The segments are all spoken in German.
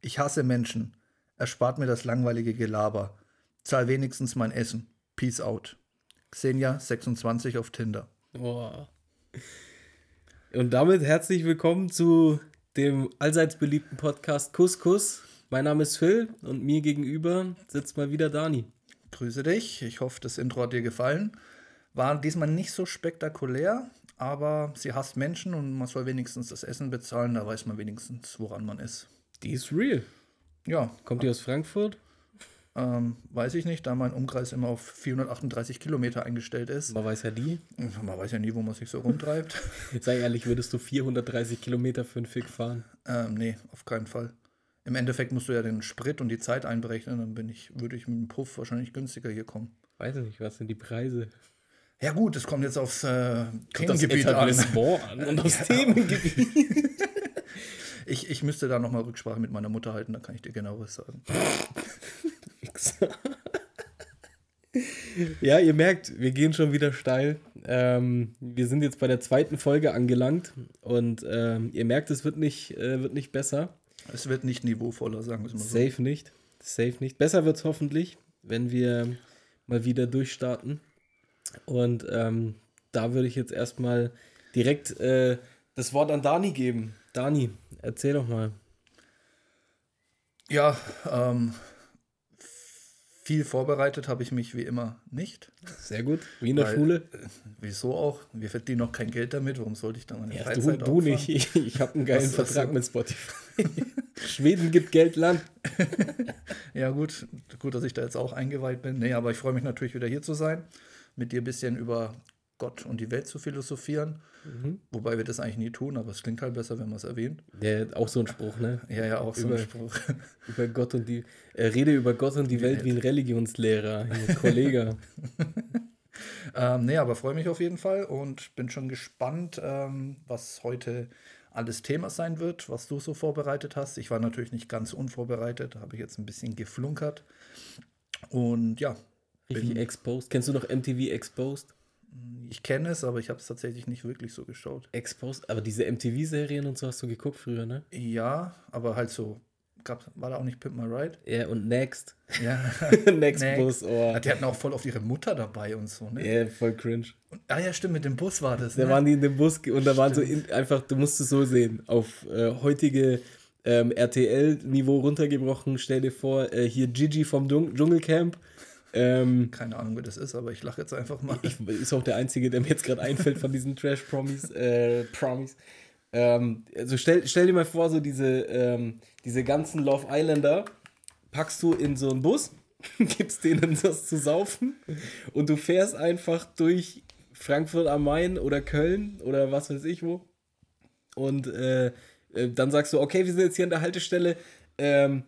Ich hasse Menschen. Erspart mir das langweilige Gelaber. Zahl wenigstens mein Essen. Peace out. Xenia 26 auf Tinder. Boah. Und damit herzlich willkommen zu dem allseits beliebten Podcast Kuss Kuss. Mein Name ist Phil und mir gegenüber sitzt mal wieder Dani. Grüße dich. Ich hoffe, das Intro hat dir gefallen. War diesmal nicht so spektakulär, aber sie hasst Menschen und man soll wenigstens das Essen bezahlen. Da weiß man wenigstens, woran man ist. Die ist real. Ja. Kommt die aus Frankfurt? Ähm, weiß ich nicht, da mein Umkreis immer auf 438 Kilometer eingestellt ist. Man weiß ja die. Man weiß ja nie, wo man sich so rumtreibt. Jetzt sei ehrlich, würdest du 430 Kilometer für einen Fick fahren? Ähm, nee, auf keinen Fall. Im Endeffekt musst du ja den Sprit und die Zeit einberechnen, dann bin ich, würde ich mit dem Puff wahrscheinlich günstiger hier kommen. Weiß ich nicht, was sind die Preise? Ja gut, es kommt jetzt aufs äh, Themengebiet an. An und aufs Themengebiet. Ich, ich müsste da nochmal Rücksprache mit meiner Mutter halten, da kann ich dir genaueres sagen. ja, ihr merkt, wir gehen schon wieder steil. Ähm, wir sind jetzt bei der zweiten Folge angelangt und ähm, ihr merkt, es wird nicht, äh, wird nicht besser. Es wird nicht niveauvoller, sagen wir es mal so. Safe nicht. Safe nicht. Besser wird es hoffentlich, wenn wir mal wieder durchstarten. Und ähm, da würde ich jetzt erstmal direkt äh, das Wort an Dani geben. Dani, erzähl doch mal. Ja, ähm, viel vorbereitet habe ich mich wie immer nicht. Sehr gut. Wie in der Weil, Schule? äh, Wieso auch? Wir verdienen noch kein Geld damit. Warum sollte ich dann meine Ja, du, Freizeit du opfern? nicht. Ich, ich habe einen geilen Was- was Vertrag so? mit Spotify. Schweden gibt Geld Land. Ja, gut, gut, dass ich da jetzt auch eingeweiht bin. Nee, aber ich freue mich natürlich wieder hier zu sein, mit dir ein bisschen über Gott und die Welt zu philosophieren. Mhm. Wobei wir das eigentlich nie tun, aber es klingt halt besser, wenn man es erwähnt. Ja, auch so ein Spruch, ne? Ja, ja, auch so Über- ein Spruch. Über Gott und die. Äh, rede über Gott und die Welt wie ein Religionslehrer, hier, Kollege. ähm, nee, aber freue mich auf jeden Fall und bin schon gespannt, ähm, was heute alles Thema sein wird, was du so vorbereitet hast. Ich war natürlich nicht ganz unvorbereitet, habe ich jetzt ein bisschen geflunkert. Und ja, Richtig exposed. Kennst du noch MTV Exposed? Ich kenne es, aber ich habe es tatsächlich nicht wirklich so geschaut. Exposed? Aber diese MTV-Serien und so hast du geguckt früher, ne? Ja, aber halt so, gab, war da auch nicht Pimp My Ride? Ja, und Next. Ja. Next, Next. Bus, oh. Die hatten auch voll auf ihre Mutter dabei und so, ne? Ja, voll cringe. Und, ah ja, stimmt, mit dem Bus war das. Da Ne? waren die in dem Bus und da waren so in, einfach, du musst es so sehen, auf äh, heutige ähm, RTL-Niveau runtergebrochen. Stell dir vor, äh, hier Gigi vom Dschung Dschungelcamp. Ähm, Keine Ahnung, wer das ist, aber ich lache jetzt einfach mal. ich, ist auch der einzige, der mir jetzt gerade einfällt von diesen Trash-Promis. Äh, Promis. Ähm, also stell, stell dir mal vor, so diese, ähm, diese ganzen Love Islander packst du in so einen Bus, gibst denen das zu saufen und du fährst einfach durch Frankfurt am Main oder Köln oder was weiß ich wo. Und äh, äh, dann sagst du, okay, wir sind jetzt hier an der Haltestelle. Ähm,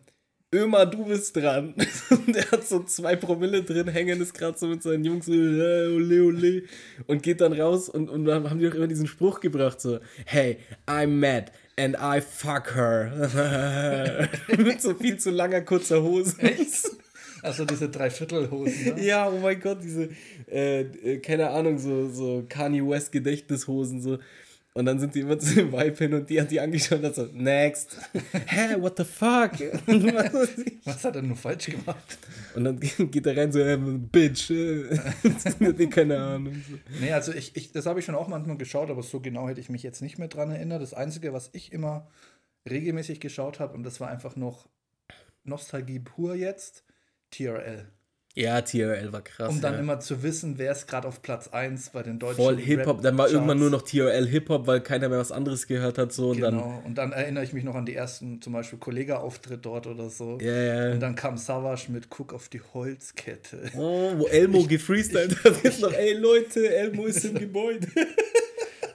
Ömer, du bist dran. Und der hat so zwei Promille drin, hängen ist gerade so mit seinen Jungs so, äh, ole, ole, und geht dann raus und, und dann haben die auch immer diesen Spruch gebracht, so, hey, I'm mad and I fuck her. mit so viel zu langer, kurzer Hose. Also diese Dreiviertelhosen. Ne? Ja, oh mein Gott, diese, äh, äh, keine Ahnung, so, so Kanye West Gedächtnishosen, so. Und dann sind die immer zu dem Vibe hin und die hat die angeschaut und hat so, next. Hä, what the fuck? Was hat er nur falsch gemacht? und dann geht er rein so, ähm, Bitch. keine Ahnung. Nee, also ich, ich das habe ich schon auch manchmal geschaut, aber so genau hätte ich mich jetzt nicht mehr dran erinnert. Das Einzige, was ich immer regelmäßig geschaut habe, und das war einfach noch Nostalgie pur jetzt, TRL. Ja, TRL war krass. Um dann ja. immer zu wissen, wer ist gerade auf Platz 1 bei den deutschen Voll Hip-Hop, dann war irgendwann nur noch TRL Hip-Hop, weil keiner mehr was anderes gehört hat. So, und Genau. Und dann erinnere ich mich noch an die ersten, zum Beispiel Kollega-Auftritt dort oder so. dann. Ja, ja. Und dann kam Savage mit Guck auf die Holzkette. Oh, wo Elmo gefreestylt hat. Jetzt noch, ey Leute, Elmo ist im Gebäude.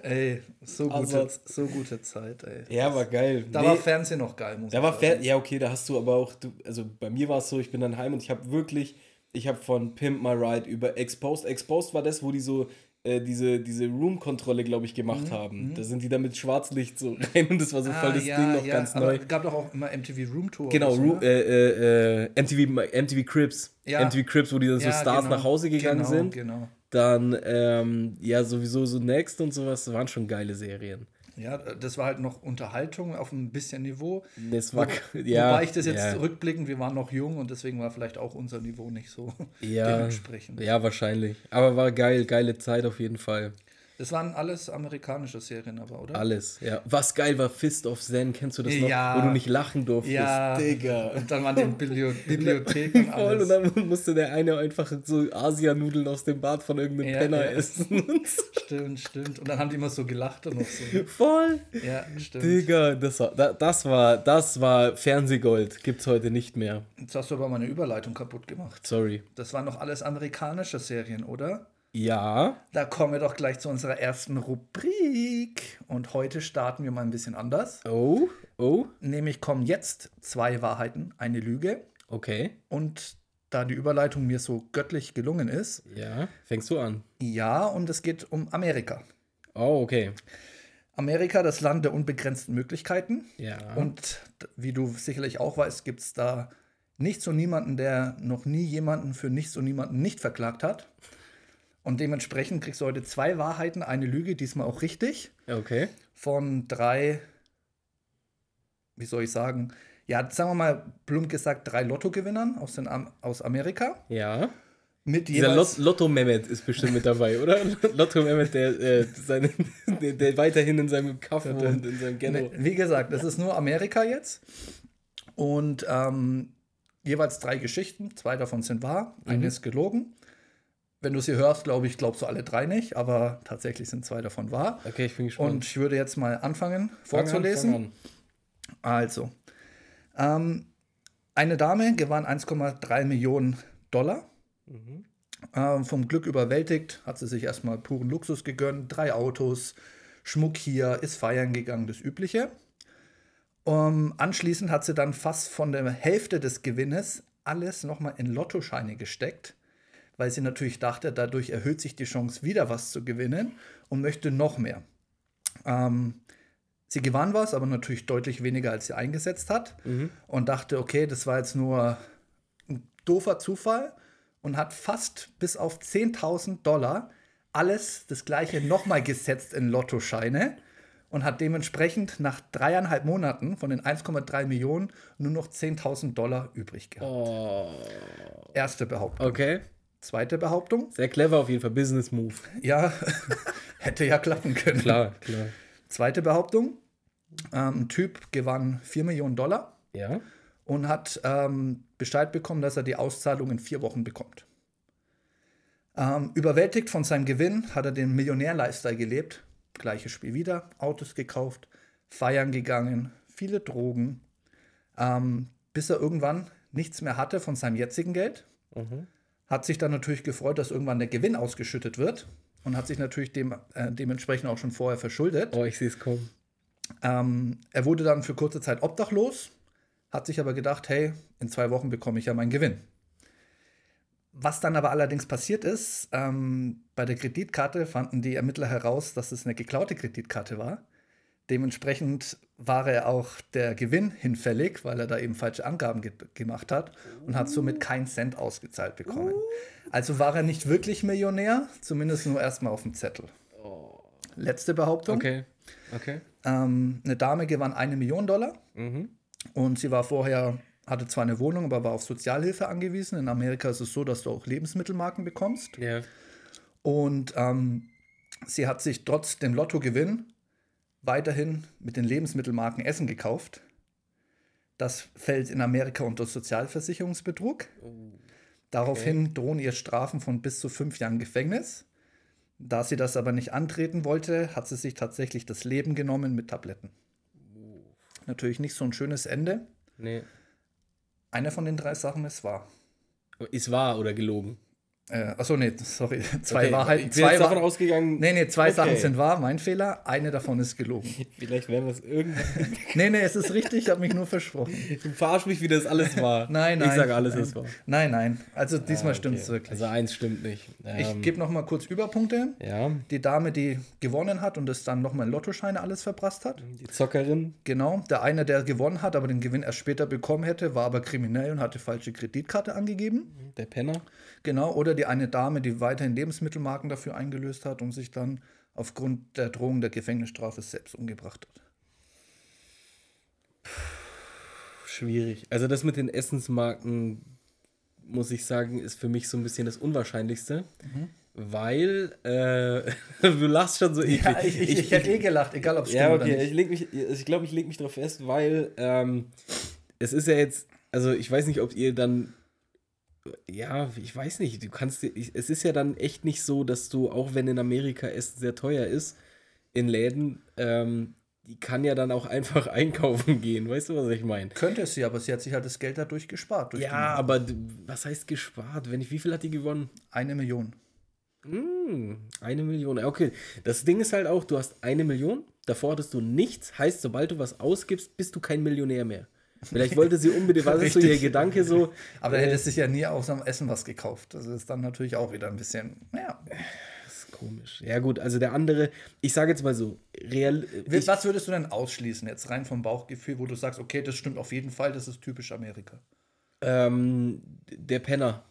Ey, so gute, Also- so gute Zeit, ey. Ja, war geil. Da Nee. war Fernsehen noch geil, muss Da ich war sagen. fair, ja okay, da hast du aber auch, du, also bei mir war es so, ich bin dann heim und ich habe wirklich, ich habe von Pimp My Ride über Exposed, Exposed war das, wo die so äh, diese, diese Room-Kontrolle, glaube ich, gemacht haben. Da sind die dann mit Schwarzlicht so rein und das war so voll Mhm, Ah, das ja, Ding noch ja, ganz neu. Es gab doch auch immer MTV Room Tour. Genau, so, ne? äh, äh, äh, MTV, MTV Cribs. Ja. MTV Cribs, wo die dann so Stars genau, nach Hause gegangen genau, sind. Genau. Dann, ähm, ja, sowieso so Next und sowas, das waren schon geile Serien. Ja, das war halt noch Unterhaltung auf ein bisschen Niveau. Das war, ja, wobei ich das jetzt ja, rückblickend, wir waren noch jung und deswegen war vielleicht auch unser Niveau nicht so ja, dementsprechend. ja, wahrscheinlich. Aber war geil, geile Zeit auf jeden Fall. Das waren alles amerikanische Serien aber, oder? Alles, ja. Was geil war Fist of Zen, kennst du das noch? Ja. Wo du nicht lachen durftest. Ja, Digga. und dann waren die Biblio Bibliotheken Voll, und dann musste der eine einfach so Asianudeln aus dem Bad von irgendeinem Ja, Penner ja. essen. Stimmt, stimmt. Und dann haben die immer so gelacht und noch so. Voll. Ja, stimmt. Digga, das war, da- das war, das war Fernsehgold. Gibt's heute nicht mehr. Jetzt hast du aber meine Überleitung kaputt gemacht. Sorry. Das waren noch alles amerikanische Serien, oder? Ja. Da kommen wir doch gleich zu unserer ersten Rubrik. Und heute starten wir mal ein bisschen anders. Oh, oh, Nämlich kommen jetzt zwei Wahrheiten, eine Lüge. okay. Und da die Überleitung mir so göttlich gelungen ist, Ja, fängst du an. ja, und es geht um Amerika. Oh, okay. Amerika, das Land der unbegrenzten Möglichkeiten. Ja. Und wie du sicherlich auch weißt, gibt es da nichts und niemanden, der noch nie jemanden für nichts und niemanden nicht verklagt hat. Und dementsprechend kriegst du heute zwei Wahrheiten, eine Lüge, diesmal auch richtig, okay. von drei, wie soll ich sagen, ja, sagen wir mal plump gesagt, drei Lottogewinnern aus, den, Am- aus Amerika. Ja. Mit Dieser Lot Lotto Mehmet ist bestimmt mit dabei, oder? Lotto Mehmet, der, äh, seine, der, der weiterhin in seinem Kaff wohnt, in seinem Ghetto. Wie gesagt, das ist nur Amerika jetzt. Und ähm, jeweils drei Geschichten. Zwei davon sind wahr, eine Mhm. ist gelogen. Wenn du sie hörst, glaube ich, glaubst du alle drei nicht, aber tatsächlich sind zwei davon wahr. Okay, ich bin gespannt. Und ich würde jetzt mal anfangen Fang an, vorzulesen. fang an. Also, ähm, eine Dame gewann 1,3 Millionen Dollar. Mhm. Ähm, vom Glück überwältigt, hat sie sich erstmal puren Luxus gegönnt. Drei Autos, Schmuck hier, ist feiern gegangen, das Übliche. Ähm, anschließend hat sie dann fast von der Hälfte des Gewinnes alles nochmal in Lottoscheine gesteckt, weil sie natürlich dachte, dadurch erhöht sich die Chance, wieder was zu gewinnen und möchte noch mehr. Ähm, sie gewann was, aber natürlich deutlich weniger, als sie eingesetzt hat Mhm. und dachte, okay, das war jetzt nur ein doofer Zufall und hat fast bis auf 10.000 Dollar alles das gleiche nochmal gesetzt in Lottoscheine und hat dementsprechend nach dreieinhalb Monaten von den 1,3 Millionen nur noch 10.000 Dollar übrig gehabt. Oh. Erste Behauptung. Okay. Zweite Behauptung, Sehr clever auf jeden Fall. Business Move. ja, hätte ja klappen können. Klar, klar. Zweite Behauptung, ähm, ein Typ gewann 4 Millionen Dollar Ja. und hat ähm, Bescheid bekommen, dass er die Auszahlung in vier Wochen bekommt. Ähm, überwältigt von seinem Gewinn hat er den Millionär-Lifestyle gelebt. Gleiches Spiel wieder, Autos gekauft, feiern gegangen, viele Drogen, ähm, bis er irgendwann nichts mehr hatte von seinem jetzigen Geld. Mhm. Hat sich dann natürlich gefreut, dass irgendwann der Gewinn ausgeschüttet wird und hat sich natürlich dem, äh, dementsprechend auch schon vorher verschuldet. Oh, ich sehe es kommen. Ähm, er wurde dann für kurze Zeit obdachlos, hat sich aber gedacht, hey, in zwei Wochen bekomme ich ja meinen Gewinn. Was dann aber allerdings passiert ist, ähm, bei der Kreditkarte fanden die Ermittler heraus, dass es eine geklaute Kreditkarte war. Dementsprechend war er auch der Gewinn hinfällig, weil er da eben falsche Angaben ge gemacht hat und hat somit keinen Cent ausgezahlt bekommen. Also war er nicht wirklich Millionär, zumindest nur erstmal auf dem Zettel. Letzte Behauptung. Okay. Okay. Ähm, eine Dame gewann eine Million Dollar Mhm. und sie war vorher, hatte zwar eine Wohnung, aber war auf Sozialhilfe angewiesen. In Amerika ist es so, dass du auch Lebensmittelmarken bekommst. Ja. Und ähm, sie hat sich trotz dem Lottogewinn weiterhin mit den Lebensmittelmarken Essen gekauft. Das fällt in Amerika unter Sozialversicherungsbetrug. Daraufhin drohen ihr Strafen von bis zu fünf Jahren Gefängnis. Da sie das aber nicht antreten wollte, hat sie sich tatsächlich das Leben genommen mit Tabletten. Natürlich nicht so ein schönes Ende. Nee. Eine von den drei Sachen ist wahr. Ist wahr oder gelogen? Äh, achso, nee, sorry. Zwei Okay, Wahrheiten. Ich bin Zwei davon Wahr ausgegegen. nee, nee, zwei Okay. Sachen sind wahr. Mein Fehler. Eine davon ist gelogen. Vielleicht werden wir es irgendwann. Nee, nee, es ist richtig. Ich habe mich nur versprochen. Du verarsch mich, wie das alles war. Nein, nein. Ich sage, alles nein. ist wahr. Nein, nein. Also diesmal Ah, stimmt okay. es wirklich. Also eins stimmt nicht. ich Ähm, gebe noch mal kurz Überpunkte. Ja, Die Dame, die gewonnen hat und es dann noch mal in Lottoscheine alles verprasst hat. die Zockerin. Genau. Der eine, der gewonnen hat, aber den Gewinn erst später bekommen hätte, war aber kriminell und hatte falsche Kreditkarte angegeben. Der Penner. Genau. Oder die eine Dame, die weiterhin Lebensmittelmarken dafür eingelöst hat und sich dann aufgrund der Drohung der Gefängnisstrafe selbst umgebracht hat. Schwierig. Also das mit den Essensmarken, muss ich sagen, ist für mich so ein bisschen das Unwahrscheinlichste. Mhm. Weil, äh, du lachst schon so eklig. Ja, ich, ich, ich, ich hätte eh gelacht, egal ob es ja, okay, oder nicht. Ich, mich, ich glaube, ich lege mich darauf fest, weil ähm, es ist ja jetzt, also ich weiß nicht, ob ihr dann ja, ich weiß nicht, du kannst, es ist ja dann echt nicht so, dass du, auch wenn in Amerika Essen sehr teuer ist, in Läden, ähm, die kann ja dann auch einfach einkaufen gehen. Weißt du, was ich meine? Könnte sie, aber sie hat sich halt das Geld dadurch gespart. Durch ja, aber was heißt gespart? Wenn ich, wie viel hat die gewonnen? Eine Million. Mm, eine Million. Okay, das Ding ist halt auch, du hast eine Million, davor hattest du nichts, heißt, sobald du was ausgibst, bist du kein Millionär mehr. Vielleicht wollte sie unbedingt, was ist so ihr Gedanke so? Aber äh, hätte sich ja nie aus dem Essen was gekauft. Das ist dann natürlich auch wieder ein bisschen, ja komisch. Ja, gut, also der andere, ich sage jetzt mal so, real. Ich, Was würdest du denn ausschließen, jetzt rein vom Bauchgefühl, wo du sagst, okay, das stimmt auf jeden Fall, das ist typisch Amerika? Ähm, der Penner.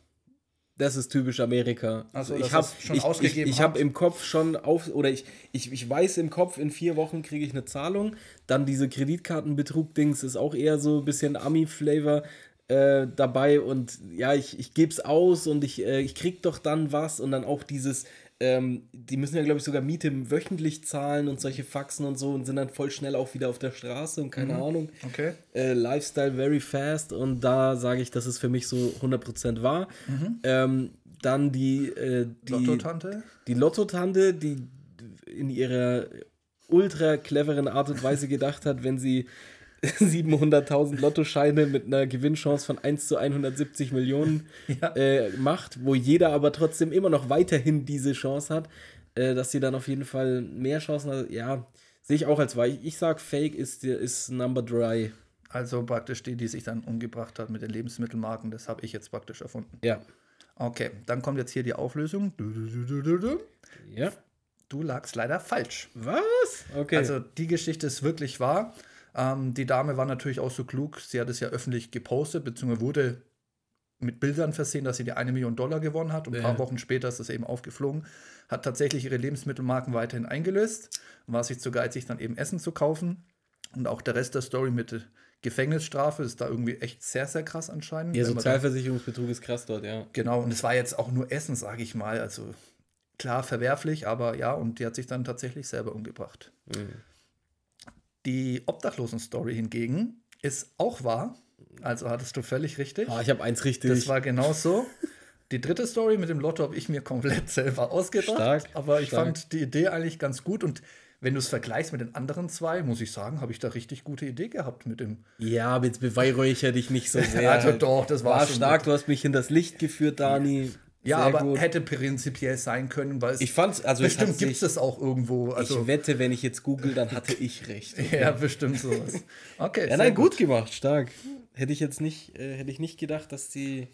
Das ist typisch Amerika. Also, ich habe ich, ich, ich habe im Kopf schon auf oder ich, ich, ich weiß im Kopf, in vier Wochen kriege ich eine Zahlung. Dann diese Kreditkartenbetrug-Dings ist auch eher so ein bisschen Ami-Flavor äh, dabei und ja, ich, ich gebe es aus und ich, äh, ich krieg doch dann was und dann auch dieses, ähm, die müssen ja, glaube ich, sogar Miete wöchentlich zahlen und solche Faxen und so und sind dann voll schnell auch wieder auf der Straße und keine mhm. Ahnung. Okay. Äh, Lifestyle very fast und da sage ich, das ist für mich so 100% wahr. Mhm. Ähm, dann die, äh, die Lotto-Tante? Die Lotto-Tante, die in ihrer ultra cleveren Art und Weise gedacht hat, wenn sie 700.000 Lottoscheine mit einer Gewinnchance von 1 zu 170 Millionen ja. äh, macht, wo jeder aber trotzdem immer noch weiterhin diese Chance hat, äh, dass sie dann auf jeden Fall mehr Chancen hat. Ja, sehe ich auch als wahr. Ich, ich sag, Fake ist, ist Number Dry. Also praktisch die, die sich dann umgebracht hat mit den Lebensmittelmarken, das habe ich jetzt praktisch erfunden. Ja. Okay, dann kommt jetzt hier die Auflösung. Du, du, du, ja. Du lagst leider falsch. Was? Okay. Also die Geschichte ist wirklich wahr. Ähm, die Dame war natürlich auch so klug, sie hat es ja öffentlich gepostet, beziehungsweise wurde mit Bildern versehen, dass sie die eine Million Dollar gewonnen hat. Und ein paar Wochen später ist das eben aufgeflogen. Hat tatsächlich ihre Lebensmittelmarken weiterhin eingelöst und war sich zu geizig, dann eben Essen zu kaufen. Und auch der Rest der Story mit Gefängnisstrafe ist da irgendwie echt sehr, sehr krass anscheinend. Ja, Sozialversicherungsbetrug ist krass dort, ja. Genau, und es war jetzt auch nur Essen, sage ich mal. Also klar verwerflich, aber ja, und die hat sich dann tatsächlich selber umgebracht. Mhm. Die Obdachlosen-Story hingegen ist auch wahr. Also hattest du völlig richtig. Ah, ich habe eins richtig. Das war genau so. Die dritte Story mit dem Lotto habe ich mir komplett selber ausgedacht. Stark, aber ich stark. fand die Idee eigentlich ganz gut und wenn du es vergleichst mit den anderen zwei, muss ich sagen, habe ich da richtig gute Idee gehabt mit dem. Ja, aber jetzt beweihräucher dich nicht so sehr. also doch, das war, war stark. Gut. Du hast mich in das Licht geführt, Dani. Ja, Sehr aber gut. hätte prinzipiell sein können, weil es ich fand's, also bestimmt gibt es das auch irgendwo. Also ich wette, wenn ich jetzt google, dann hatte ich recht. Okay. ja, bestimmt sowas. Okay. ja, nein, gut. gut. gemacht, stark. Hätte ich jetzt nicht, äh, hätte ich nicht gedacht, dass die,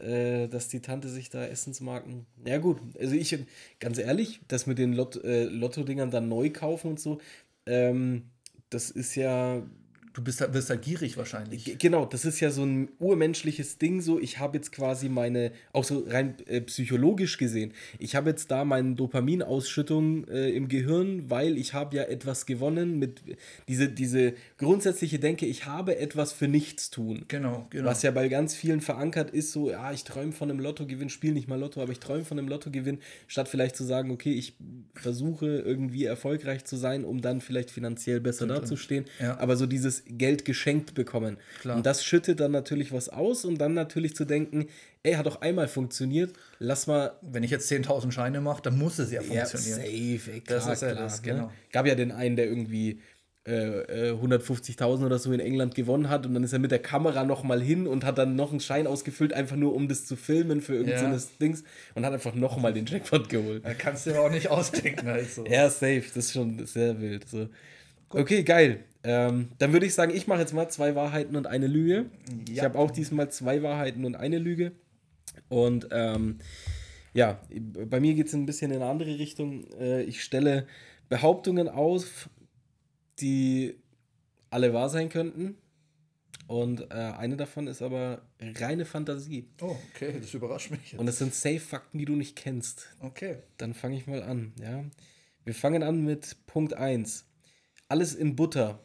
äh, dass die Tante sich da Essensmarken. Ja gut, also ich ganz ehrlich, das mit den Lot, äh, Lotto-Dingern dann neu kaufen und so, ähm, das ist ja Du bist halt, wirst halt gierig wahrscheinlich. Genau, das ist ja so ein urmenschliches Ding. So, ich habe jetzt quasi meine, auch so rein äh, psychologisch gesehen, ich habe jetzt da meine Dopaminausschüttung äh, im Gehirn, weil ich habe ja etwas gewonnen mit diese, diese grundsätzliche Denke, ich habe etwas für nichts tun. Genau, genau. Was ja bei ganz vielen verankert ist, so, ja, ich träume von einem Lottogewinn, spiele nicht mal Lotto, aber ich träume von einem Lottogewinn, statt vielleicht zu sagen, okay, ich versuche irgendwie erfolgreich zu sein, um dann vielleicht finanziell besser dazustehen. Ja. Aber so dieses Geld geschenkt bekommen. Klar. Und das schüttet dann natürlich was aus und dann natürlich zu denken, ey, hat doch einmal funktioniert, lass mal. Wenn ich jetzt 10.000 Scheine mache, dann muss es ja funktionieren. Ja, safe, ey, klar, das ist ja klar, das, genau. Ne? Gab ja den einen, der irgendwie äh, 150.000 äh, oder so in England gewonnen hat und dann ist er mit der Kamera nochmal hin und hat dann noch einen Schein ausgefüllt, einfach nur um das zu filmen für irgendein ja. Dings und hat einfach nochmal den Jackpot geholt. Da kannst du aber auch nicht ausdenken. Also. ja, safe, das ist schon sehr wild. So. Okay, geil. Ähm, dann würde ich sagen, ich mache jetzt mal zwei Wahrheiten und eine Lüge. Ja. Ich habe auch diesmal zwei Wahrheiten und eine Lüge. Und ähm, ja, bei mir geht es ein bisschen in eine andere Richtung. Äh, ich stelle Behauptungen auf, die alle wahr sein könnten. Und äh, eine davon ist aber reine Fantasie. Oh, okay, das überrascht mich. Jetzt. Und es sind Safe-Fakten, die du nicht kennst. Okay. Dann fange ich mal an. Ja? Wir fangen an mit Punkt 1. Alles in Butter.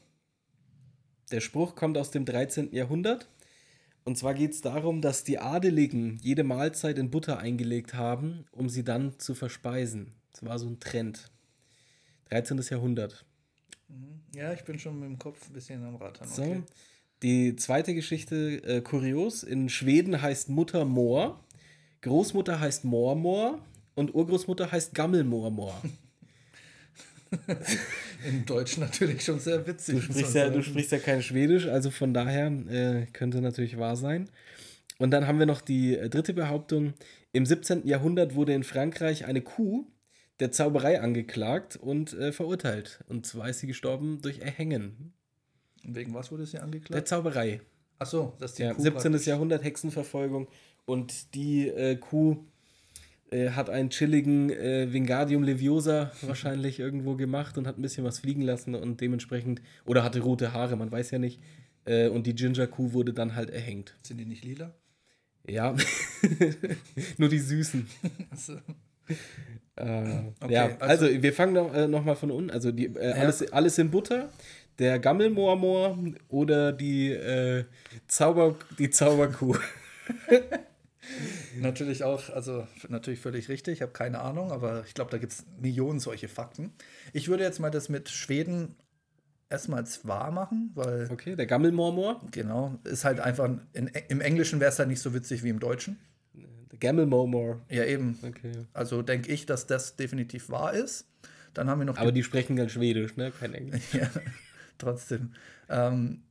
Der Spruch kommt aus dem 13. Jahrhundert. Und zwar geht es darum, dass die Adeligen jede Mahlzeit in Butter eingelegt haben, um sie dann zu verspeisen. Das war so ein Trend. 13. Jahrhundert. Ja, ich bin schon mit dem Kopf ein bisschen am Rattern. So. Okay. Die zweite Geschichte, äh, kurios. In Schweden heißt Mutter Moor, Großmutter heißt Mormor und Urgroßmutter heißt Gammelmormor. In Deutsch natürlich schon sehr witzig. Du sprichst, ja, du sprichst ja kein Schwedisch, also von daher äh, könnte natürlich wahr sein. Und dann haben wir noch die äh, dritte Behauptung. Im 17. Jahrhundert wurde in Frankreich eine Kuh der Zauberei angeklagt und äh, verurteilt. Und zwar ist sie gestorben durch Erhängen. Wegen was wurde sie Der angeklagt? Zauberei. Achso, dass die Ja, Kuh 17. praktisch- Jahrhundert Hexenverfolgung. Und die äh, Kuh äh, hat einen chilligen äh, Vingadium Leviosa wahrscheinlich irgendwo gemacht und hat ein bisschen was fliegen lassen und dementsprechend, oder hatte rote Haare, man weiß ja nicht. Äh, und die Ginger-Kuh wurde dann halt erhängt. Sind die nicht lila? Ja, nur die Süßen. Achso. Äh, Okay, ja, also- also, wir fangen noch, äh, noch mal von unten. Also die, äh, alles, alles in Butter, der Gammelmoormoor oder die, äh, Zauber, die Zauberkuh. Natürlich auch, also natürlich völlig richtig, ich habe keine Ahnung, aber ich glaube, da gibt es Millionen solche Fakten. Ich würde jetzt mal das mit Schweden erstmal als wahr machen, weil, Okay, der Gammelmoormoor. genau, ist halt einfach, in, im Englischen wäre es halt nicht so witzig wie im Deutschen. Der Gammelmoormoor. Ja, eben. Okay. Also denke ich, dass das definitiv wahr ist. Dann haben wir noch Aber die sprechen dann Schwedisch, ne? Kein Englisch. ja, trotzdem. Ähm,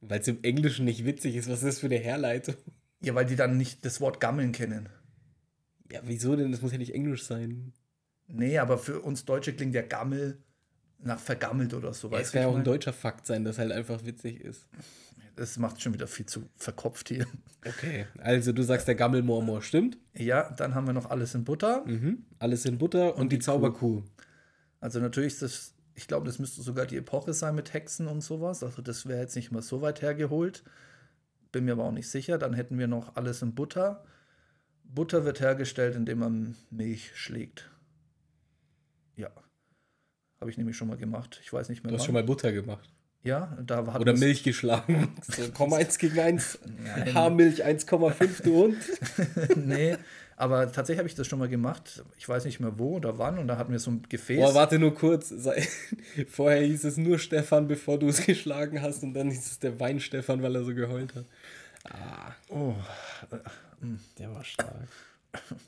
Weil es im Englischen nicht witzig ist. Was ist das für eine Herleitung? Ja, weil die dann nicht das Wort Gammeln kennen. Ja, wieso denn? Das muss ja nicht Englisch sein. Nee, aber für uns Deutsche klingt ja Gammel nach vergammelt oder so. Ja, es kann ja auch ein deutscher Fakt sein, das halt einfach witzig ist. Das macht schon wieder viel zu verkopft hier. Okay. Also du sagst, der Gammelmoormoor stimmt. Ja, dann haben wir noch alles in Butter. Mhm. Alles in Butter und, die, die Zauberkuh. Also natürlich ist das, ich glaube, das müsste sogar die Epoche sein mit Hexen und sowas. Also das wäre jetzt nicht mal so weit hergeholt. Bin mir aber auch nicht sicher. Dann hätten wir noch alles in Butter. Butter wird hergestellt, indem man Milch schlägt. Ja. Habe ich nämlich schon mal gemacht. Ich weiß nicht mehr. Du hast wann. schon mal Butter gemacht. Ja, da hat Oder Milch geschlagen. So, komm eins gegen eins. Nein. Haarmilch 1,5, du Hund. nee, aber tatsächlich habe ich das schon mal gemacht. Ich weiß nicht mehr wo oder wann. Und da hatten wir so ein Gefäß. Boah, warte nur kurz. Vorher hieß es nur Stefan, bevor du es geschlagen hast. Und dann hieß es der Wein-Stefan, weil er so geheult hat. Ah, oh, der war stark.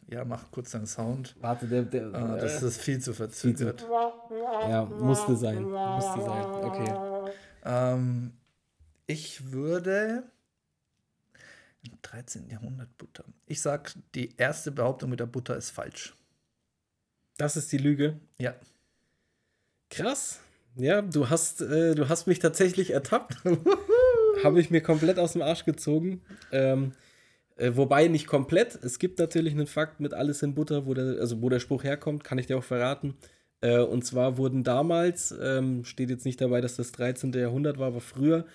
ja, mach kurz deinen Sound. Warte, der, der Ah, das ist viel zu verzögert. ja, musste sein. Musste sein. Okay. Ähm, ich würde im 13. Jahrhundert Butter. Ich sag, die erste Behauptung mit der Butter ist falsch. Das ist die Lüge. Ja. Krass. Ja, du hast, äh, du hast mich tatsächlich ertappt. Habe ich mir komplett aus dem Arsch gezogen. Ähm, äh, wobei nicht komplett. Es gibt natürlich einen Fakt mit alles in Butter, wo der, also wo der Spruch herkommt, kann ich dir auch verraten. Äh, und zwar wurden damals, ähm, steht jetzt nicht dabei, dass das 13. Jahrhundert war, aber früher,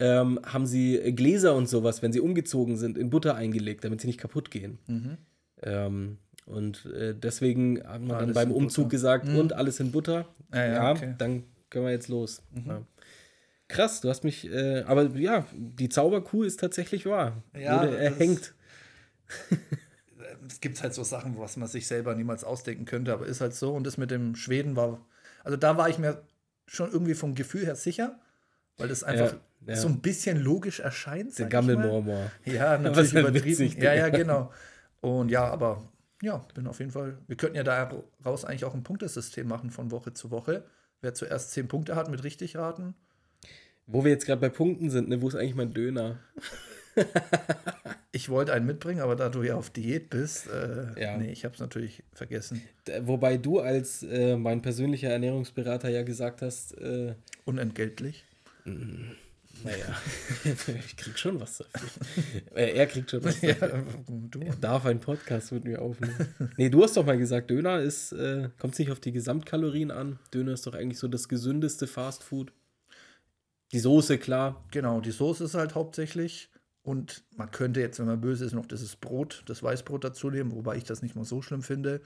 ähm, haben sie Gläser und sowas, wenn sie umgezogen sind, in Butter eingelegt, damit sie nicht kaputt gehen. Ähm, und äh, deswegen hat man dann beim Umzug Butter. gesagt, und alles in Butter. Ja, ja, okay. dann können wir jetzt los. Ja. Krass, du hast mich, äh, aber ja, die Zauberkuh ist tatsächlich wahr. Ja, Wurde das- erhängt. Es gibt halt so Sachen, was man sich selber niemals ausdenken könnte, aber ist halt so. Und das mit dem Schweden war, also da war ich mir schon irgendwie vom Gefühl her sicher, weil das einfach Ja, ja. so ein bisschen logisch erscheint. Der Gammelmormor. Ja, natürlich übertrieben. witzig, ja, ja, genau. Und ja, aber ja, bin auf jeden Fall. Wir könnten ja daraus eigentlich auch ein Punktesystem machen von Woche zu Woche. Wer zuerst zehn Punkte hat mit richtig raten. Wo wir jetzt gerade bei Punkten sind, ne, wo ist eigentlich mein Döner? Ich wollte einen mitbringen, aber da du ja auf Diät bist, äh, Ja. nee, ich habe es natürlich vergessen. Wobei du als äh, mein persönlicher Ernährungsberater ja gesagt hast, äh, Unentgeltlich. naja, ich krieg schon was dafür. äh, er kriegt schon was Ja, dafür. du. Er darf einen Podcast mit mir aufnehmen. Nee, du hast doch mal gesagt, Döner ist, äh, kommt nicht auf die Gesamtkalorien an. Döner ist doch eigentlich so das gesündeste Fastfood. Die Soße, klar. Genau, die Soße ist halt hauptsächlich. Und man könnte jetzt, wenn man böse ist, noch dieses Brot, das Weißbrot dazu nehmen, wobei ich das nicht mal so schlimm finde.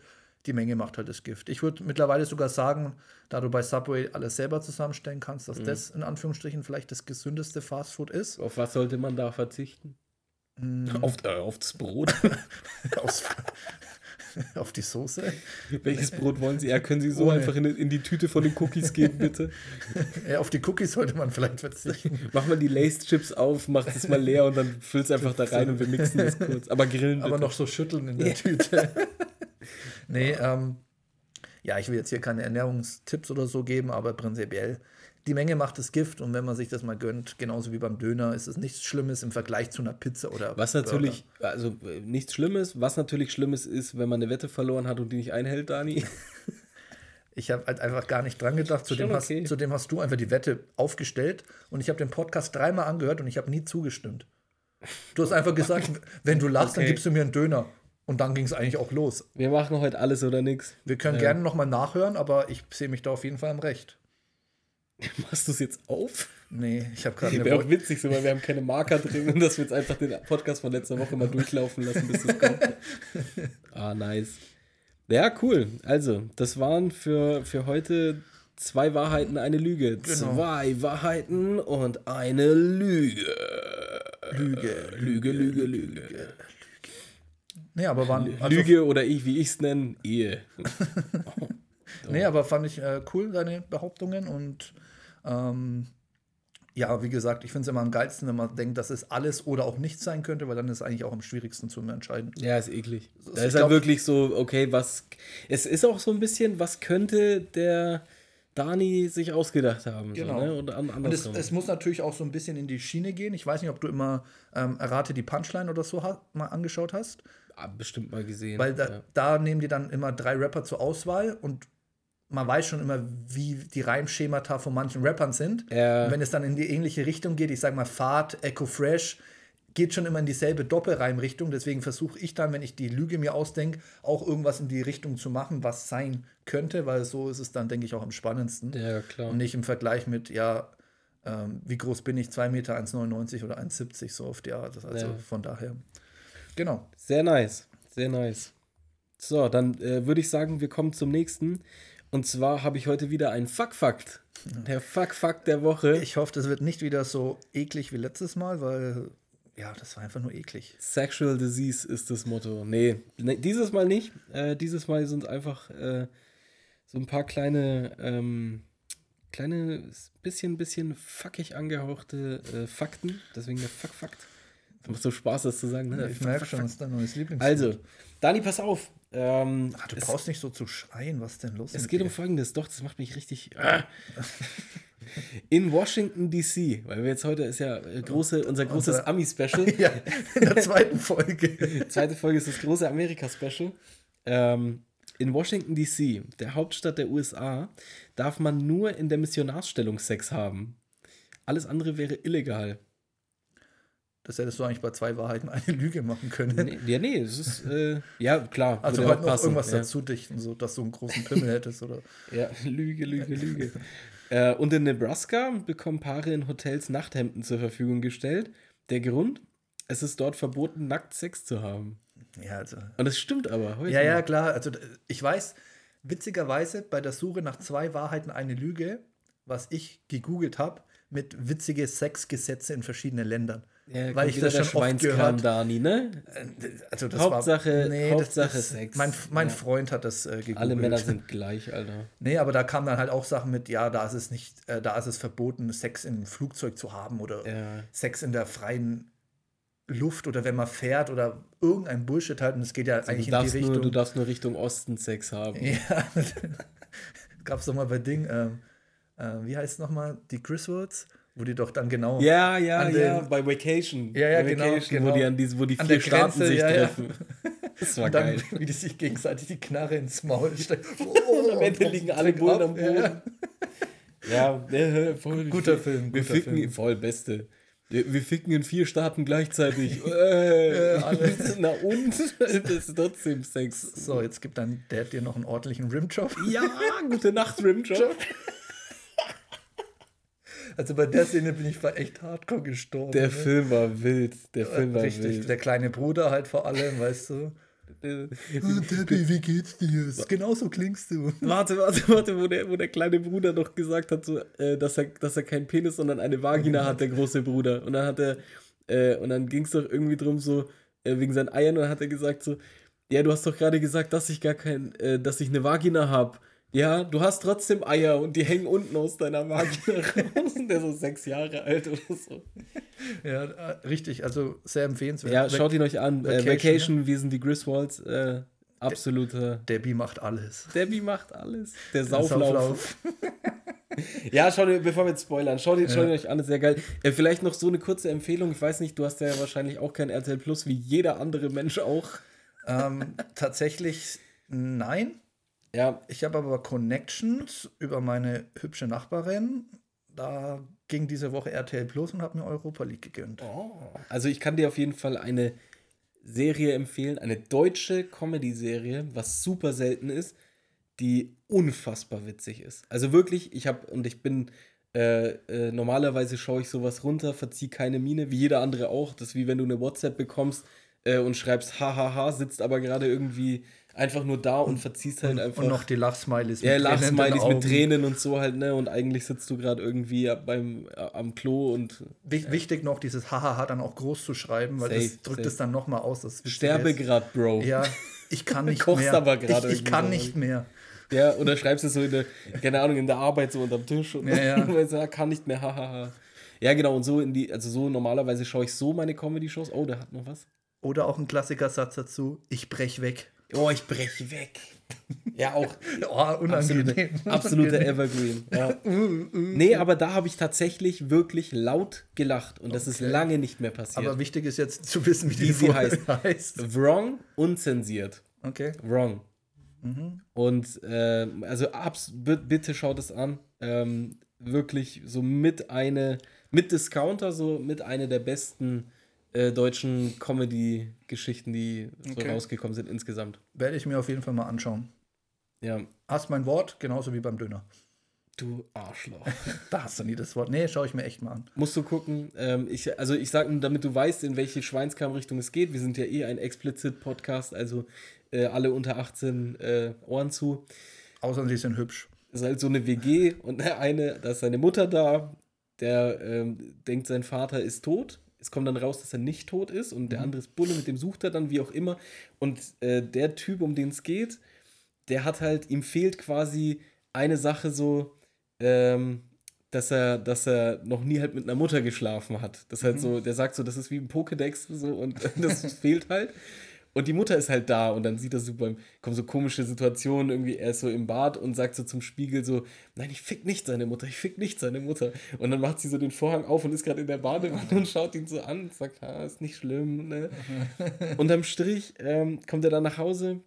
Die Menge macht halt das Gift. Ich würde mittlerweile sogar sagen, da du bei Subway alles selber zusammenstellen kannst, dass das in Anführungsstrichen vielleicht das gesündeste Fastfood ist. Auf was sollte man da verzichten? Auf, äh, auf das Brot. Aus, auf die Soße. Welches Brot wollen Sie? Ja, können Sie so Ohne. einfach in, in die Tüte von den Cookies geben, bitte? Ja, auf die Cookies sollte man vielleicht verzichten. Mach mal die Lace-Chips auf, mach das mal leer und dann füll's einfach da rein und wir mixen das kurz. Aber grillen bitte. Aber noch so schütteln in der Tüte. nee, ähm, ja, ich will jetzt hier keine Ernährungstipps oder so geben, aber prinzipiell, die Menge macht das Gift und wenn man sich das mal gönnt, genauso wie beim Döner, ist es nichts Schlimmes im Vergleich zu einer Pizza oder Was natürlich, also äh, nichts Schlimmes, was natürlich Schlimmes ist, wenn man eine Wette verloren hat und die nicht einhält, Dani. Ich habe halt einfach gar nicht dran gedacht. Zudem, Schon hast, okay. zudem hast du einfach die Wette aufgestellt und ich habe den Podcast dreimal angehört und ich habe nie zugestimmt. Du hast einfach gesagt, wenn du lachst, dann Okay. gibst du mir einen Döner. Und dann ging es eigentlich auch los. Wir machen heute alles oder nichts. Wir können gerne nochmal nachhören, aber ich sehe mich da auf jeden Fall am Recht. Machst du es jetzt auf? Nee, ich habe gerade Wäre auch witzig, so, weil wir haben keine Marker drin und dass wir jetzt einfach den Podcast von letzter Woche mal durchlaufen lassen, bis es kommt. Ah, nice. Ja, cool. Also, das waren für, für heute zwei Wahrheiten, eine Lüge. Genau. Zwei Wahrheiten und eine Lüge. Lüge. Lüge, Lüge, Lüge. Nee, aber waren. Also, Lüge oder ich, wie ich es nenne, Ehe. Nee, aber fand ich äh, cool, deine Behauptungen. Und ähm, ja, wie gesagt, ich finde es immer am geilsten, wenn man denkt, dass es alles oder auch nichts sein könnte, weil dann ist es eigentlich auch am schwierigsten zu entscheiden. Ja, ist eklig. Da ich ist halt glaub- wirklich so, okay, was. Es ist auch so ein bisschen, was könnte der Dani sich ausgedacht haben? Genau. So, ne? An, Und es, es muss natürlich auch so ein bisschen in die Schiene gehen. Ich weiß nicht, ob du immer ähm, Errate die Punchline oder so mal angeschaut hast. Ah, bestimmt mal gesehen. Weil da, ja. da nehmen die dann immer drei Rapper zur Auswahl und man weiß schon immer, wie die Reimschemata von manchen Rappern sind. Und wenn es dann in die ähnliche Richtung geht, ich sag mal Fahrt, Echo Fresh, geht schon immer in dieselbe Doppelreimrichtung. Deswegen versuche ich dann, wenn ich die Lüge mir ausdenke, auch irgendwas in die Richtung zu machen, was sein könnte, weil so ist es dann, denke ich, auch am spannendsten. Ja, klar. Und nicht im Vergleich mit, ja, ähm, wie groß bin ich? 2 Meter, 1,99 oder 1,70, so auf die Art. Also Ja. von daher. Genau. Sehr nice. Sehr nice. So, dann äh, würde ich sagen, wir kommen zum nächsten. Und zwar habe ich heute wieder einen Fuck-Fakt. Der Fuck-Fakt der Woche. Ich hoffe, das wird nicht wieder so eklig wie letztes Mal, weil ja, das war einfach nur eklig. Sexual Disease ist das Motto. Nee, nee dieses Mal nicht. Äh, dieses Mal sind einfach äh, so ein paar kleine, ähm, kleine, bisschen, bisschen fuckig angehauchte äh, Fakten. Deswegen der Fuck-Fakt. Macht so Spaß, das zu sagen. Ne? Ich merke schon, das ist dein neues Lieblings. Also, Dani, pass auf. Ähm, Ah, du es, brauchst nicht so zu schreien, was ist denn los? es mit geht um dir? Folgendes. Doch, das macht mich richtig. Ah. In Washington, D.C., weil wir jetzt heute ist ja äh, große, unser großes Unser- Ami-Special. Ja, in der zweiten Folge. Zweite Folge ist das große Amerika-Special. Ähm, in Washington, D.C., der Hauptstadt der USA, darf man nur in der Missionarsstellung Sex haben. Alles andere wäre illegal. Das hättest du eigentlich bei zwei Wahrheiten eine Lüge machen können. Nee, ja, nee, es ist, äh, ja, klar. Also halt auch noch passen, irgendwas ja. dazu dichten, so dass du einen großen Pimmel hättest oder. Ja, Lüge, Lüge, Lüge. äh, und in Nebraska bekommen Paare in Hotels Nachthemden zur Verfügung gestellt. Der Grund? Es ist dort verboten, nackt Sex zu haben. Ja, also. Und das stimmt aber heute. Ja, ja, klar. Also ich weiß, witzigerweise bei der Suche nach zwei Wahrheiten eine Lüge, was ich gegoogelt habe, mit witzige Sexgesetze in verschiedenen Ländern. Ja, weil ich das der schon oft gehört. Dani, ne? Also das Hauptsache- war, Hauptsache das ist, Sex. Mein, mein Ja. Freund hat das äh, gegoogelt. Alle Männer sind gleich, Alter. Nee, aber da kamen dann halt auch Sachen mit, ja, da ist es nicht, äh, da ist es verboten, Sex im Flugzeug zu haben oder Ja. Sex in der freien Luft oder wenn man fährt oder irgendein Bullshit halt. Und es geht ja eigentlich Du in die darfst, nur, Richtung. du darfst nur Richtung Osten Sex haben. Ja, gab es doch mal bei Ding, ähm, äh, wie heißt es nochmal, die Griswolds, wo die doch dann genau Ja, ja, An ja, den- bei Vacation. Ja, ja, genau, Vacation, genau. Wo die, an diese, wo die An vier der Staaten Grenze, sich ja, ja. treffen. Das war und dann, geil. wie die sich gegenseitig die Knarre ins Maul stecken. Und am Ende liegen alle Bullen am Boden. Ja. Ja, voll. Guter Film, Wir guter ficken, Film. voll, beste. Wir, ficken in vier Staaten gleichzeitig. äh. Na und? Das ist trotzdem Sex. So, jetzt gibt dein Dad dir noch einen ordentlichen Rimjob. Ja, gute Nacht, Rimjob. Also bei der Szene bin ich echt hardcore gestorben. Der ne? Film war wild. Der Film war Richtig, wild. der kleine Bruder halt vor allem, weißt du. Debbie, wie geht's dir? Genau so klingst du. Warte, warte, warte, wo der, wo der kleine Bruder noch gesagt hat, so, äh, dass, er, dass er keinen Penis, sondern eine Vagina hat, der große Bruder. Und dann hat er, äh, und dann ging es doch irgendwie drum so, äh, wegen seinen Eiern, und dann hat er gesagt so, ja, du hast doch gerade gesagt, dass ich gar kein, äh, dass ich eine Vagina habe. Ja, du hast trotzdem Eier und die hängen unten aus deiner Vagina raus. Und der ist so sechs Jahre alt oder so. Ja, äh, richtig, also sehr empfehlenswert. Ja, schaut ihn euch an. Vacation, äh, Vacation wir sind die Griswolds. Äh, absoluter. Debbie macht alles. Debbie macht alles. Der Der Sauflauf. Ja, schau dir, bevor wir jetzt spoilern, schaut ihr, schaut ihr euch an, ist sehr geil. Äh, vielleicht noch so eine kurze Empfehlung. Ich weiß nicht, du hast ja wahrscheinlich auch kein RTL Plus, wie jeder andere Mensch auch. ähm, tatsächlich nein. Ja, Ich habe aber Connections über meine hübsche Nachbarin. Da ging diese Woche RTL Plus und habe mir Europa League gegönnt. also ich kann dir auf jeden Fall eine Serie empfehlen, eine deutsche Comedy-Serie, was super selten ist, die unfassbar witzig ist. Also wirklich, ich habe, und ich bin, äh, äh, normalerweise schaue ich sowas runter, verziehe keine Miene, wie jeder andere auch. Das ist wie wenn du eine WhatsApp bekommst äh, und schreibst hahaha, sitzt aber gerade irgendwie einfach nur da und verziehst halt einfach. Und noch die Lachsmileys ja, in den Lachsmilies mit. Tränen und so halt, ne? Und eigentlich sitzt du gerade irgendwie beim, äh, am Klo und Wich- Wichtig noch, dieses Hahaha dann auch groß zu schreiben, weil Safe, das drückt safe. es dann nochmal aus. Das sterbe grad, Bro. Ja, ich kann nicht Kochst mehr. aber gerade ich, ich kann nicht mehr. Ja, oder schreibst es so in der, keine Ahnung, in der Arbeit so unterm Tisch und Ja, ja. so, ja, kann nicht mehr, hahaha. Ja, genau, und so in die, also so normalerweise schaue ich so meine Comedy-Shows. Oh, der hat noch was. Oder auch ein Klassikersatz dazu: Ich brech weg. Oh, ich breche weg. Ja, auch Oh, absolute, unangenehm. absolute Evergreen. Ja. Nee, aber da habe ich tatsächlich wirklich laut gelacht und das ist lange nicht mehr passiert. Aber wichtig ist jetzt zu wissen, wie, Wie die sie heißt. heißt. Wrong, unzensiert. Okay. Wrong. Und äh, also bitte schaut es an. Ähm, wirklich so mit eine, mit Discounter, so mit eine der besten äh, deutschen Comedy-Geschichten, die so Okay. rausgekommen sind insgesamt. Werde ich mir auf jeden Fall mal anschauen. Ja, Hast mein Wort, genauso wie beim Döner. du Arschloch. Da hast du nie das Wort. Nee, schaue ich mir echt mal an. Musst du gucken. Ähm, ich, also ich sage nur, damit du weißt, in welche Schweinskram-Richtung es geht. Wir sind ja eh ein Explicit-Podcast, also äh, alle unter 18 äh, Ohren zu. Außer sie sind hübsch. Es ist halt so eine WG und der eine, da ist seine Mutter da, der ähm, denkt, sein Vater ist tot. Es kommt dann raus, dass er nicht tot ist und der andere ist Bulle, mit dem sucht er dann, wie auch immer. Und äh, der Typ, um den es geht, der hat halt, ihm fehlt quasi eine Sache so, ähm, dass er, dass er noch nie halt mit einer Mutter geschlafen hat. Das ist halt so, der sagt so, das ist wie ein Pokédex so und das fehlt halt. Und die Mutter ist halt da und dann sieht er so beim, kommen so komische Situationen, irgendwie er ist so im Bad und sagt so zum Spiegel so, nein, ich fick nicht seine Mutter, ich fick nicht seine Mutter. Und dann macht sie so den Vorhang auf und ist gerade in der Badewanne und schaut ihn so an und sagt, ah, ist nicht schlimm, ne? Unterm Strich ähm, kommt er dann nach Hause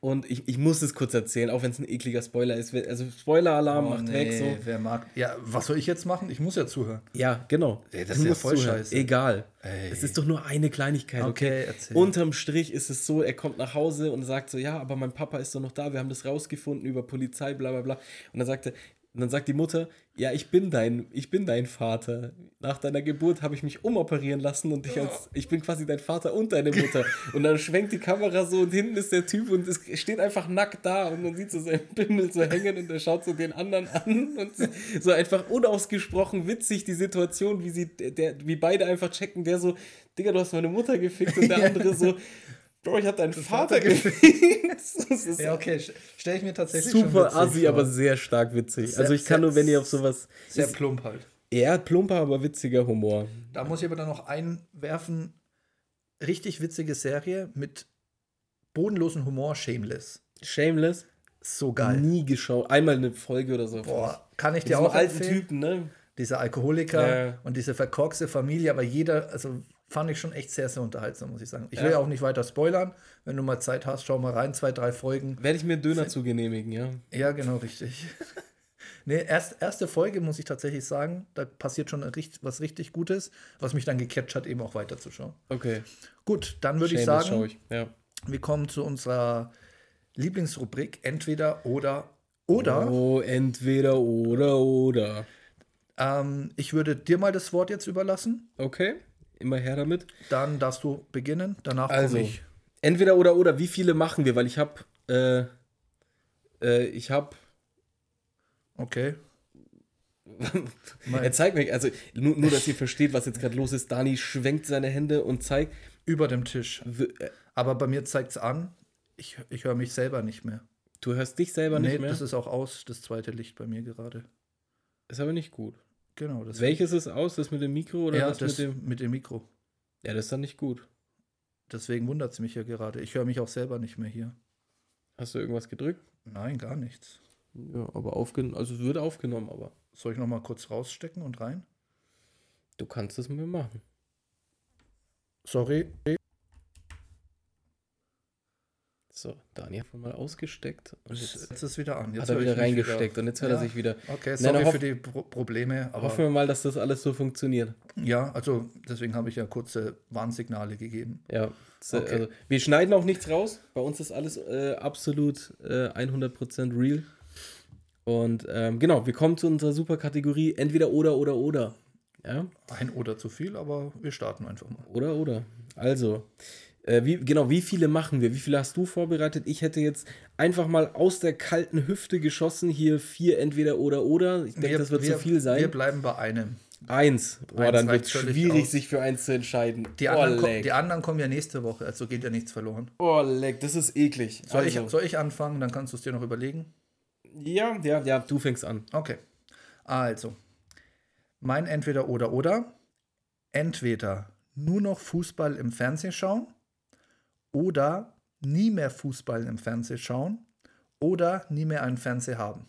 und ich, ich muss es kurz erzählen, auch wenn es ein ekliger Spoiler ist. Also Spoiler-Alarm Oh, macht weg so. wer mag. Ja, was soll ich jetzt machen? Ich muss ja zuhören. Ja, genau. Ey, das Du ist ja voll zuhören. scheiße. Egal. Ey. Es ist doch nur eine Kleinigkeit, okay? Okay, erzähl. Unterm Strich ist es so, er kommt nach Hause und sagt so, ja, aber mein Papa ist doch noch da, wir haben das rausgefunden über Polizei, bla bla bla. Und dann sagt er, und dann sagt die Mutter, ja, ich bin dein, ich bin dein Vater. Nach deiner Geburt habe ich mich umoperieren lassen und ich als, ich bin quasi dein Vater und deine Mutter. Und dann schwenkt die Kamera so und hinten ist der Typ und es steht einfach nackt da und man sieht so seinen Bimmel so hängen und er schaut so den anderen an und so einfach unausgesprochen witzig die Situation, wie sie, der, wie beide einfach checken, der so, Digga, du hast meine Mutter gefickt und der andere so, Bro, ich hab deinen Vater Vater gefickt. Das ist Ja, okay, stelle ich mir tatsächlich super witzig assi, vor. aber sehr stark witzig. Sehr- also ich kann sehr- nur, wenn ihr auf sowas... sehr Ist plump halt. eher plumper, aber witziger Humor. Da muss ich aber dann noch einwerfen, richtig witzige Serie mit bodenlosem Humor, Shameless. Shameless, So geil. nie geschaut. Einmal eine Folge oder so. Boah, kann ich dir auch alten empfehlen. Typen, ne? Dieser Alkoholiker Ja. und diese verkorkste Familie, aber jeder, also fand ich schon echt sehr, sehr unterhaltsam, muss ich sagen. Ich will Ja. auch nicht weiter spoilern. Wenn du mal Zeit hast, schau mal rein, zwei, drei Folgen. Werde ich mir Döner zu genehmigen, ja. Ja, genau, richtig. nee, erst, erste Folge, muss ich tatsächlich sagen, da passiert schon richt- was richtig Gutes, was mich dann gecatcht hat, eben auch weiterzuschauen. Okay. Gut, dann würde ich sagen, ich. Ja. wir kommen zu unserer Lieblingsrubrik, entweder oder oder. Oh, entweder oder oder. Ähm, ich würde dir mal das Wort jetzt überlassen. Okay, immer her damit. Dann darfst du beginnen. Danach Also, komme ich. entweder oder oder, wie viele machen wir? Weil ich habe, äh, äh, ich habe, Okay. er zeigt mir, also nur, nur, dass ihr versteht, was jetzt gerade los ist. Dani schwenkt seine Hände und zeigt, Über dem Tisch. äh, Aber bei mir zeigt es an, ich, ich höre mich selber nicht mehr. du hörst dich selber nee, nicht mehr. das ist auch aus, das zweite Licht bei mir gerade. ist aber nicht gut. Genau, das Welches ist aus? Das mit dem Mikro oder ja, das, das mit dem? mit dem Mikro. Ja, das ist dann nicht gut. Deswegen wundert es mich ja gerade. Ich höre mich auch selber nicht mehr hier. Hast du irgendwas gedrückt? Nein, gar nichts. Ja, aber aufgenommen, also es wird aufgenommen, aber Soll ich noch mal kurz rausstecken und rein? du kannst es mir machen. Sorry. So, Dani hat mal ausgesteckt und jetzt Jetzt ist es wieder an. Jetzt hat er wieder reingesteckt und jetzt hört er Ja. sich wieder. Okay, sorry dann hoff- für die Pro Probleme, aber Hoffen wir mal, dass das alles so funktioniert. ja, also deswegen habe ich ja kurze Warnsignale gegeben. Ja, so, Okay. also, wir schneiden auch nichts raus. Bei uns ist alles äh, absolut äh, 100% real. Und ähm, genau, wir kommen zu unserer super Kategorie entweder oder oder oder. Ja, Ein oder zu viel, aber wir starten einfach mal. oder oder. Also, äh, wie, genau, wie viele machen wir? Wie viele hast du vorbereitet? Ich hätte jetzt einfach mal aus der kalten Hüfte geschossen. Hier vier entweder oder oder. Ich denke, das wird wir, zu viel sein. Wir bleiben bei einem. Eins. Boah, Eins dann wird es schwierig, aus. sich für eins zu entscheiden. Die oh, anderen, ko leck. die anderen kommen ja nächste Woche, also geht ja nichts verloren. oh, leck, das ist eklig. Soll, also, ich, soll ich anfangen? Dann kannst du es dir noch überlegen. ja, ja, ja, du fängst an. Okay. Also, mein Entweder oder oder. Entweder nur noch Fußball im Fernsehen schauen oder nie mehr Fußball im Fernsehen schauen oder nie mehr einen Fernseher haben.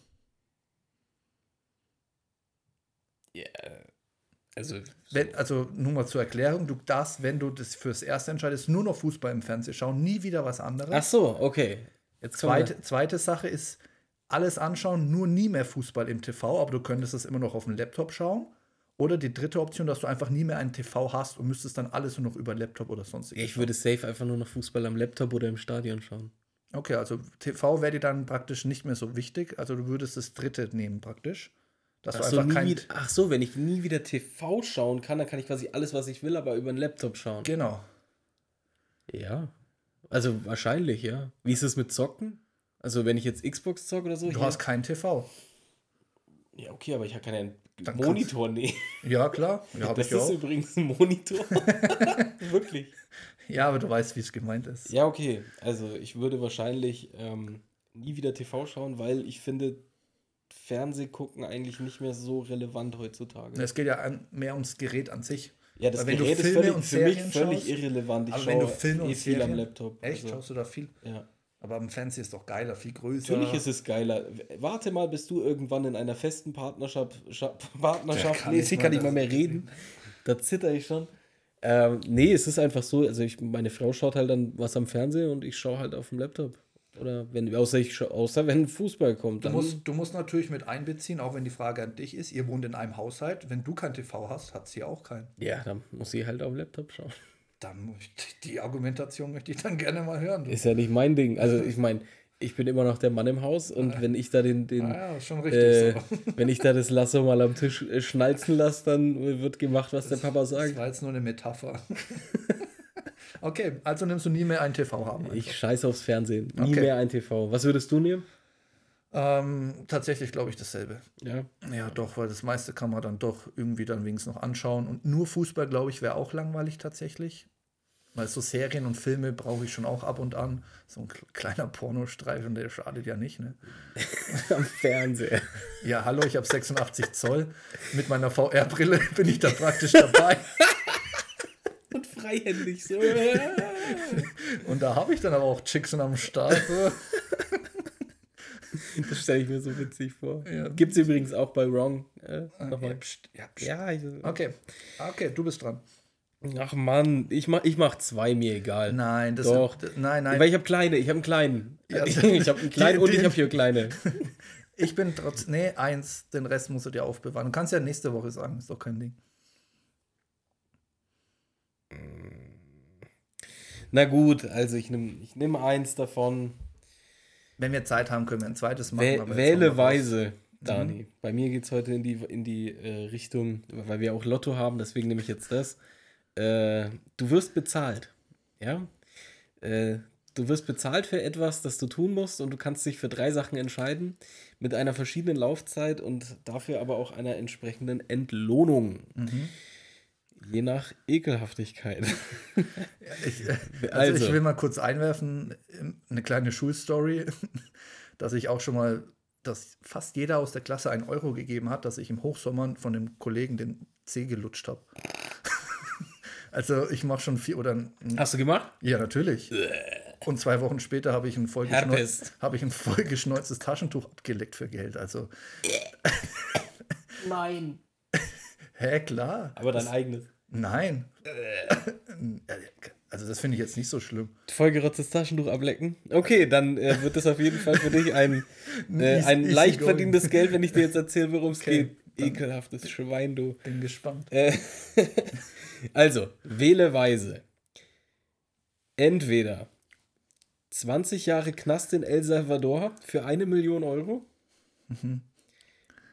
Also, Wenn, also nur mal zur Erklärung, du darfst, wenn du das fürs Erste entscheidest, nur noch Fußball im Fernsehen schauen, nie wieder was anderes. ach so, okay. Jetzt Zweite, zweite Sache ist, alles anschauen, nur nie mehr Fußball im TV, aber du könntest es immer noch auf dem Laptop schauen. Oder die dritte Option, dass du einfach nie mehr einen TV hast und müsstest dann alles nur noch über Laptop oder sonstiges. Ich würde safe einfach nur noch Fußball am Laptop oder im Stadion schauen. Okay, also TV wäre dir dann praktisch nicht mehr so wichtig. Also du würdest das dritte nehmen praktisch. Dass Ach du so, einfach kein. wieder, ach so, wenn ich nie wieder TV schauen kann, dann kann ich quasi alles, was ich will, aber über einen Laptop schauen. Genau. Ja. Also wahrscheinlich, ja. Wie ist es mit Zocken? Also wenn ich jetzt Xbox zocke oder so? Du hast kein TV. ja, okay, aber ich habe keinen Dann Monitor, nee. Ja, klar. Ja, Das ist auch. übrigens ein Monitor. Wirklich. Ja, aber du weißt, wie es gemeint ist. Ja, okay. Also ich würde wahrscheinlich ähm, nie wieder TV schauen, weil ich finde Fernseh gucken eigentlich nicht mehr so relevant heutzutage. Es geht ja an, mehr ums Gerät an sich. Ja, das Gerät ist völlig, für mich völlig schaust- irrelevant. Ich Aber schaue wenn du Filme eh und viel am Serien- Laptop. Echt? Also, Schaust du da viel? ja. Aber am Fernsehen ist doch geiler, viel größer. Natürlich ist es geiler. Warte mal, bis du irgendwann in einer festen Partnerschaft, Scha- Partnerschaft, kann nee, mal kann nicht mal mehr reden. Da zitter ich schon. Ähm, nee, es ist einfach so, also ich, meine Frau schaut halt dann was am Fernsehen und ich schaue halt auf dem Laptop. Oder wenn, außer ich außer wenn Fußball kommt, Du dann. musst, du musst natürlich mit einbeziehen, auch wenn die Frage an dich ist, ihr wohnt in einem Haushalt, wenn du kein TV hast, hat sie auch keinen. ja, dann muss sie halt auf dem Laptop schauen. Dann möchte ich, die Argumentation möchte ich dann gerne mal hören. Du. Ist ja nicht mein Ding. Also ich meine, ich bin immer noch der Mann im Haus und wenn ich da den, den Ah ja, richtig äh, so. wenn ich da das Lasso mal am Tisch äh, schnalzen lasse, dann wird gemacht, was der Papa Das sagt. war jetzt nur eine Metapher. okay, also nimmst du nie mehr ein TV haben. Ich scheiße aufs Fernsehen. Nie Okay. mehr ein TV. Was würdest du nehmen? Ähm, tatsächlich glaube ich dasselbe. Ja. Ja, doch, weil das meiste kann man dann doch irgendwie dann wenigstens noch anschauen. Und nur Fußball, glaube ich, wäre auch langweilig tatsächlich. Weil so Serien und Filme brauche ich schon auch ab und an. So ein kle- kleiner Pornostreifen, der schadet ja nicht, ne? Am Fernseher. Ja, hallo, ich habe 86 Zoll. Mit meiner VR-Brille bin ich da praktisch dabei. Und freihändig so. Und da habe ich dann aber auch Chicks am Start. So. Das stelle ich mir so witzig vor. Ja. Gibt es übrigens auch bei Wrong. Äh, Ja, nochmal. pst, ja, pst. Ja, Okay, okay, du bist dran. ach Mann, ich mach, ich mach zwei, mir egal. Nein, das Doch. d- nein, nein. Weil ich habe kleine, ich habe einen kleinen. Ja. Ich habe einen kleinen und ich habe hier kleine. Ich bin trotz. Nee, eins. Den Rest musst du dir aufbewahren. Du kannst ja nächste Woche sagen, ist doch kein Ding. Na gut, also ich nehme ich nehm eins davon. Wenn wir Zeit haben, können wir ein zweites machen. Wäh wähle weise. Dani. Bei mir geht es heute in die, in die äh, Richtung, weil wir auch Lotto haben, deswegen nehme ich jetzt das. Äh, du wirst bezahlt. Ja? Äh, du wirst bezahlt für etwas, das du tun musst und du kannst dich für drei Sachen entscheiden mit einer verschiedenen Laufzeit und dafür aber auch einer entsprechenden Entlohnung. Je nach Ekelhaftigkeit. Ich, äh, also, Also. ich will mal kurz einwerfen, ähm, eine kleine Schulstory, dass ich auch schon mal, dass fast jeder aus der Klasse einen Euro gegeben hat, dass ich im Hochsommer von dem Kollegen den Zeh gelutscht habe. also ich mache schon viel, oder, ein- Hast du gemacht? ja natürlich. Und zwei Wochen später habe ich ein vollgeschneu Herpes. habe ich ein vollgeschneuztes Taschentuch abgeleckt für Geld. Also, Nein. Hä, klar. Aber dein eigenes. Nein. Also das finde ich jetzt nicht so schlimm. Vollgerotztes Taschentuch ablecken. Okay, dann äh, wird das auf jeden Fall für dich ein, äh, ein leicht verdientes Geld, wenn ich dir jetzt erzähle, worum es Okay, geht. Ekelhaftes Schwein, du. Bin gespannt. Äh, also, wähle weise. Entweder 20 Jahre Knast in El Salvador für eine Million Euro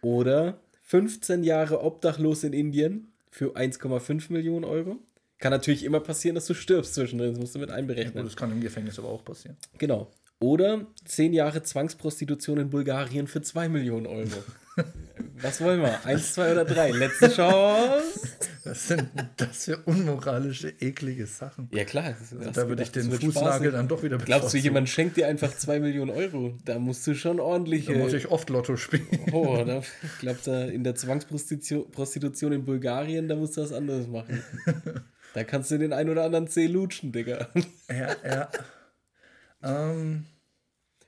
oder 15 Jahre obdachlos in Indien für 1,5 Millionen Euro. Kann natürlich immer passieren, dass du stirbst zwischendrin. Das musst du mit Ja, einberechnen. gut, das kann im Gefängnis aber auch passieren. Genau. Oder 10 Jahre Zwangsprostitution in Bulgarien für 2 Millionen Euro. Was wollen wir? Eins, zwei oder drei? Letzte Chance. Was sind das für unmoralische, eklige Sachen? Ja, klar. das da würde ich den Fußnagel dann doch wieder Glaubst du, bevorzugen. jemand schenkt dir einfach 2 Millionen Euro? Da musst du schon ordentliche. Da muss ich oft Lotto spielen. oh, da, ich glaube, da in der Zwangsprostitution Prostitution in Bulgarien, da musst du was anderes machen. Da kannst du den ein oder anderen C lutschen, Digga. ja, ja. Ähm,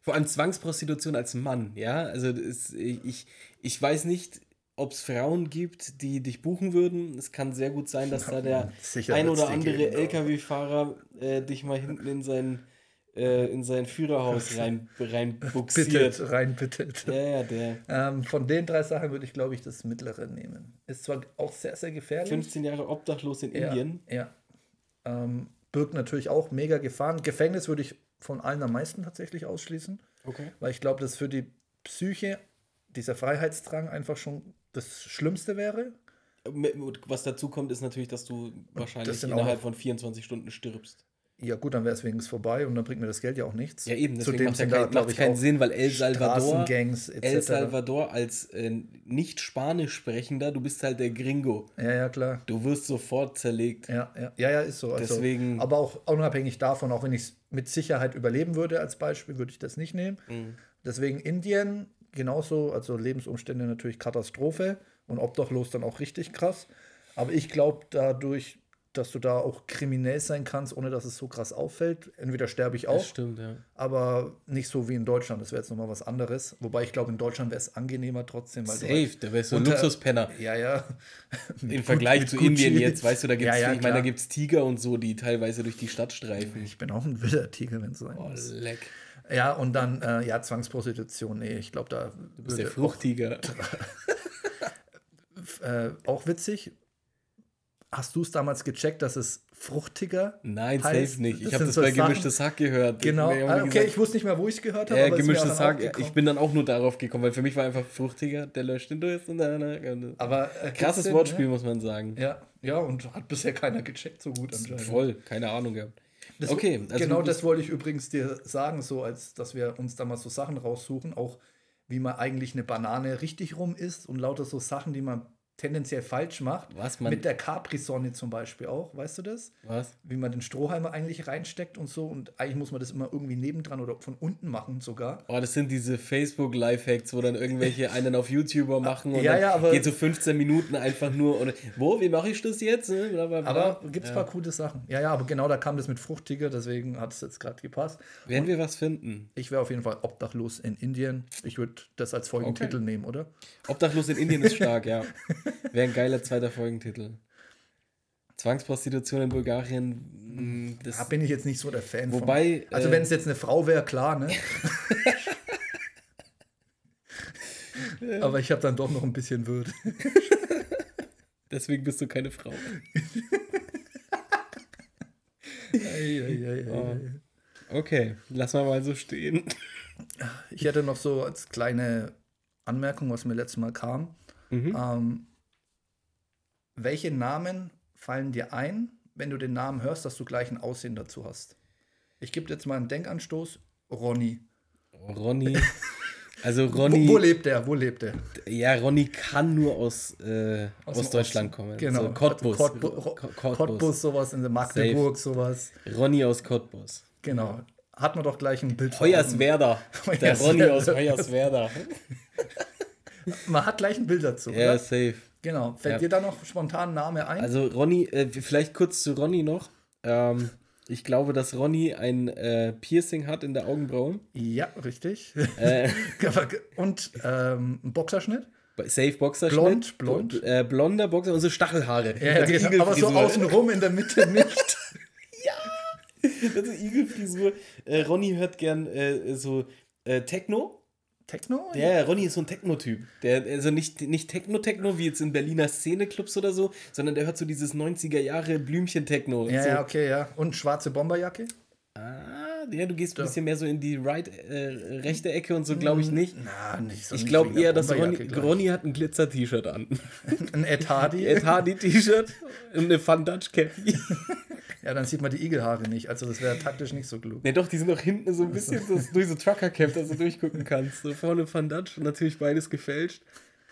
Vor allem Zwangsprostitution als Mann, ja. Also ist, ich, ich weiß nicht, ob es Frauen gibt, die dich buchen würden. Es kann sehr gut sein, dass da der Sicher ein oder andere. LKW-Fahrer äh, dich mal hinten in sein, äh, in sein Führerhaus rein, rein buxiert. bittet, rein bittet. Ja, ja, der Ähm, von den drei Sachen würde ich, glaube ich, das mittlere nehmen. Ist zwar auch sehr, sehr gefährlich. 15 Jahre obdachlos in ja, Indien. Ja. Ähm, birgt natürlich auch mega Gefahren. Gefängnis würde ich von allen am meisten tatsächlich ausschließen, Okay. weil ich glaube, dass für die Psyche dieser Freiheitsdrang einfach schon das Schlimmste wäre. Was dazu kommt, ist natürlich, dass du wahrscheinlich innerhalb von 24 Stunden stirbst. Ja, gut, dann wäre es wenigstens vorbei und dann bringt mir das Geld ja auch nichts. Ja, eben, deswegen macht ja sind da, kein, glaube macht's ich, keinen Sinn, weil El Salvador. El Salvador als äh, nicht Spanisch sprechender, du bist halt der Gringo. Ja, ja, klar. Du wirst sofort zerlegt. Ja, ja, ja, ja ist so. Also, Deswegen- Aber auch unabhängig davon, auch wenn ich es mit Sicherheit überleben würde als Beispiel, würde ich das nicht nehmen. Mhm. Deswegen Indien genauso, also Lebensumstände natürlich Katastrophe und obdachlos dann auch richtig krass. Aber ich glaube dadurch, dass du da auch kriminell sein kannst, ohne dass es so krass auffällt. Entweder sterbe ich auch, stimmt, ja. aber nicht so wie in Deutschland. Das wäre jetzt nochmal was anderes. Wobei ich glaube, in Deutschland wäre es angenehmer trotzdem. Weil Safe, halt da wärst du ein Luxuspenner. Ja, ja. Im Vergleich zu Gucci. Indien jetzt, weißt du, da gibt es, Ja, ja, ich meine, da Tiger und so, die teilweise durch die Stadt streifen. Ich bin auch ein wilder Tiger, wenn es sein Oh, muss. leck. Ja, und dann, äh, ja, Zwangsprostitution, nee, ich glaube, da Du bist der würde Fruchttiger. auch, äh, auch witzig. Hast du es damals gecheckt, dass es fruchtiger Nein, heißt? safe nicht. Ich habe das so bei Sachen- gemischtes Hack gehört. Genau, haben ah, gesagt, okay, ich wusste nicht mehr, wo ich es gehört habe. Ja, gemischtes Hack. Ich bin dann auch nur darauf gekommen, weil für mich war einfach fruchtiger, der löscht den durch und dann. aber äh, Krasses trotzdem, Wortspiel, Ne? muss man sagen. Ja, ja, und hat bisher keiner gecheckt so gut anscheinend. Voll, keine Ahnung gehabt. Das, okay, also genau das wollte ich übrigens dir sagen, so als dass wir uns da mal so Sachen raussuchen, auch wie man eigentlich eine Banane richtig rum isst und lauter so Sachen, die man tendenziell falsch macht. Was, man- Mit der Capri-Sonne zum Beispiel auch, weißt du das? Was? Wie man den Strohhalm eigentlich reinsteckt und so. Und eigentlich muss man das immer irgendwie nebendran oder von unten machen sogar. Oh, das sind diese Facebook-Lifehacks, wo dann irgendwelche einen auf YouTuber machen und Ja, dann ja, aber- geht so 15 Minuten einfach nur und wo, wie mache ich das jetzt? Ne? Bla, bla, bla. Aber gibt es ja. ein paar coole Sachen. Ja, ja, aber genau da kam das mit Fruchtiger, deswegen hat es jetzt gerade gepasst. Werden wir was finden? Ich wäre auf jeden Fall obdachlos in Indien. Ich würde das als Folgentitel Okay. nehmen, oder? Obdachlos in Indien ist stark, ja. Wäre ein geiler zweiter Folgentitel. Zwangsprostitution in Bulgarien, mh, das Da bin ich jetzt nicht so der Fan Wobei, von. Also äh, wenn es jetzt eine Frau wäre, klar, ne? Aber ich habe dann doch noch ein bisschen Würde. deswegen bist du keine Frau. Ei, ei, ei, Oh. Okay, lass mal mal so stehen. Ich hätte noch so als kleine Anmerkung, was mir letztes Mal kam. Ähm, welche Namen fallen dir ein, wenn du den Namen hörst, dass du gleich ein Aussehen dazu hast? Ich gebe jetzt mal einen Denkanstoß. Ronny. Ronny. Also Wo, Ronny, wo lebt der? Wo lebt der? ja, Ronny kann nur aus, äh, Aus aus, dem Deutschland Osten. kommen. Genau. So Cottbus. Cottbus, Cottbus, sowas in der Magdeburg, sowas. Ronny aus Cottbus. Genau. Hat man doch gleich ein Bild vor Augen. Hoyerswerda. Der Hoyerswerda. Ronny aus Hoyerswerda. Man hat gleich ein Bild dazu, Ja, oder? safe. Genau. Fällt Ja. dir da noch spontan ein Name ein? Also Ronny, äh, vielleicht kurz zu Ronny noch. Ähm, ich glaube, dass Ronny ein äh, Piercing hat in der Augenbraue. ja, richtig. Äh, Und ähm, ein Boxerschnitt? safe Boxerschnitt. Blond, blond. Äh, blonder Boxer und so Stachelhaare. Ja, ja, genau. aber so außenrum in der Mitte nicht. Also Igelfrisur. Äh, Ronny hört gern äh, so äh, Techno. Techno? Ja, Ronny ist so ein Techno-Typ. Der, also nicht, nicht Techno-Techno, wie jetzt in Berliner Szeneclubs oder so, sondern der hört so dieses 90er Jahre Blümchen-Techno. Ja, so. ja, okay, ja. Und schwarze Bomberjacke? Ah, ja, du gehst ein bisschen mehr so in die right, äh, rechte Ecke und so, glaube ich nicht. Na, nicht so. Ich glaube eher, dass Ronny. Ronny hat ein Glitzer-T-Shirt an. Ein Ed Hardy. Ed Hardy-T-Shirt und eine Van Dutch-Cappy. Ja, dann sieht man die Igelhaare nicht. Also das wäre taktisch nicht so klug. Ne, doch, die sind auch hinten so ein bisschen, dass du durch so Trucker-Cap, dass du durchgucken kannst. So vorne Van Dutch, natürlich beides gefälscht.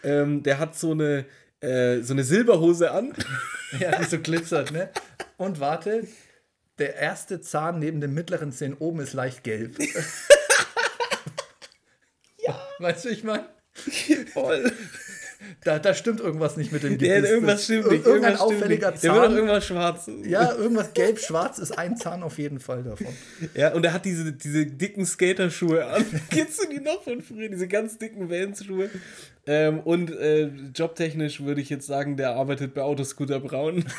Ähm, der hat so eine, äh, so eine Silberhose an. Ja, die so glitzert, ne? Und warte, der erste Zahn neben dem mittleren Zahn oben ist leicht gelb. ja. Weißt du, ich meine? Voll. Da, da stimmt irgendwas nicht mit dem Gebiss. irgendwas Das- stimmt nicht. Irgendein Irgendwas auffälliger nicht. Der wird auch Zahn. irgendwas schwarz. Ja, irgendwas gelb-schwarz ist ein Zahn auf jeden Fall davon. Ja, und er hat diese, diese dicken Skaterschuhe an. Kennst du die noch von früher? Diese ganz dicken Vans-Schuhe. Ähm, und äh, jobtechnisch würde ich jetzt sagen, der arbeitet bei Autoscooter Braun.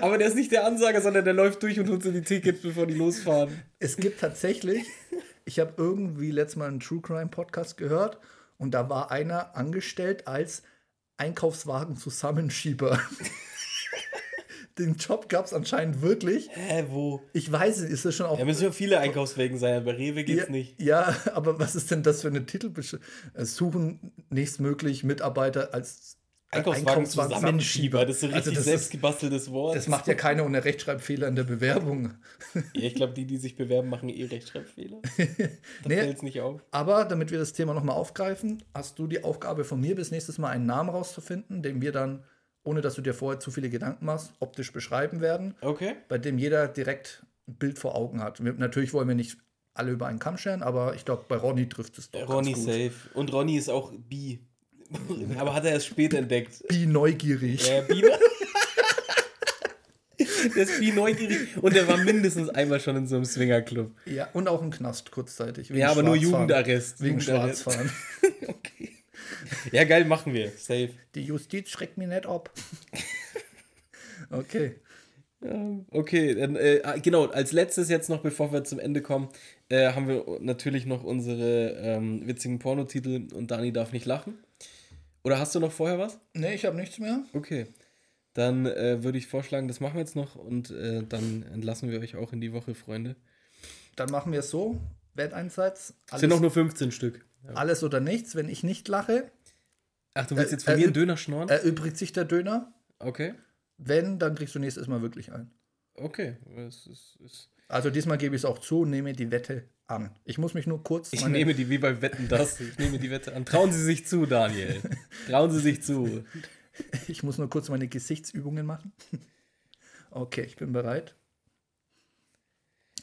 Aber der ist nicht der Ansager, sondern der läuft durch und holt so die Tickets, bevor die losfahren. Es gibt tatsächlich, ich habe irgendwie letztes Mal einen True Crime Podcast gehört und da war einer angestellt als Einkaufswagen-Zusammenschieber. Den Job gab es anscheinend wirklich. Hä, wo? Ich weiß es, ist das schon auch. Da müssen ja viele Einkaufswegen sein, bei Rewe geht's ja, nicht. Ja, aber was ist denn das für eine Titelbeschreibung? Suchen nächstmöglich Mitarbeiter als Einkaufswagen Zusammenschieber, das ist so Also richtig das ist- selbstgebasteltes Wort. Das macht ja keiner ohne Rechtschreibfehler in der Bewerbung. ja, ich glaube, die, die sich bewerben, machen eh Rechtschreibfehler. Da Nee. fällt's nicht auf. Aber damit wir das Thema nochmal aufgreifen, hast du die Aufgabe von mir, bis nächstes Mal einen Namen rauszufinden, den wir dann, ohne dass du dir vorher zu viele Gedanken machst, optisch beschreiben werden, Okay. bei dem jeder direkt ein Bild vor Augen hat. Wir, natürlich wollen wir nicht alle über einen Kamm scheren, aber ich glaube, bei Ronny trifft es doch. Ronny ganz gut. safe. Und Ronny ist auch bi. Aber hat er erst spät entdeckt. Bi neugierig. Ja, bi Der ist bi neugierig und der war mindestens einmal schon in so einem Swingerclub. Ja, und auch im Knast kurzzeitig. Ja, aber nur. Jugendarrest. Wegen Jugendarrest. Schwarzfahren. Okay. Ja, geil, machen wir. Safe. Die Justiz schreckt mich nicht ab. okay. Ja, Okay, dann, äh, ah, genau, als letztes jetzt noch, bevor wir zum Ende kommen, äh, haben wir natürlich noch unsere ähm, witzigen Pornotitel und Dani darf nicht lachen. Oder hast du noch vorher was? Nee, ich habe nichts mehr. Okay. Dann äh, würde ich vorschlagen, das machen wir jetzt noch und äh, dann entlassen wir euch auch in die Woche, Freunde. Dann machen wir es so. Wetteinsatz. Es sind noch nur 15 Stück. alles oder nichts. Wenn ich nicht lache, Ach, du willst Äh, jetzt von mir einen Döner schnorren? erübrigt sich der Döner. okay. Wenn, dann kriegst du nächstes Mal wirklich ein. Okay. Es ist, ist Also diesmal gebe ich es auch zu und nehme die Wette an. Ich muss mich nur kurz. ich nehme die wie bei Wetten das. Ich nehme die Wette an. Trauen Sie sich zu, Daniel. Trauen Sie sich zu. ich muss nur kurz meine Gesichtsübungen machen. Okay, ich bin bereit.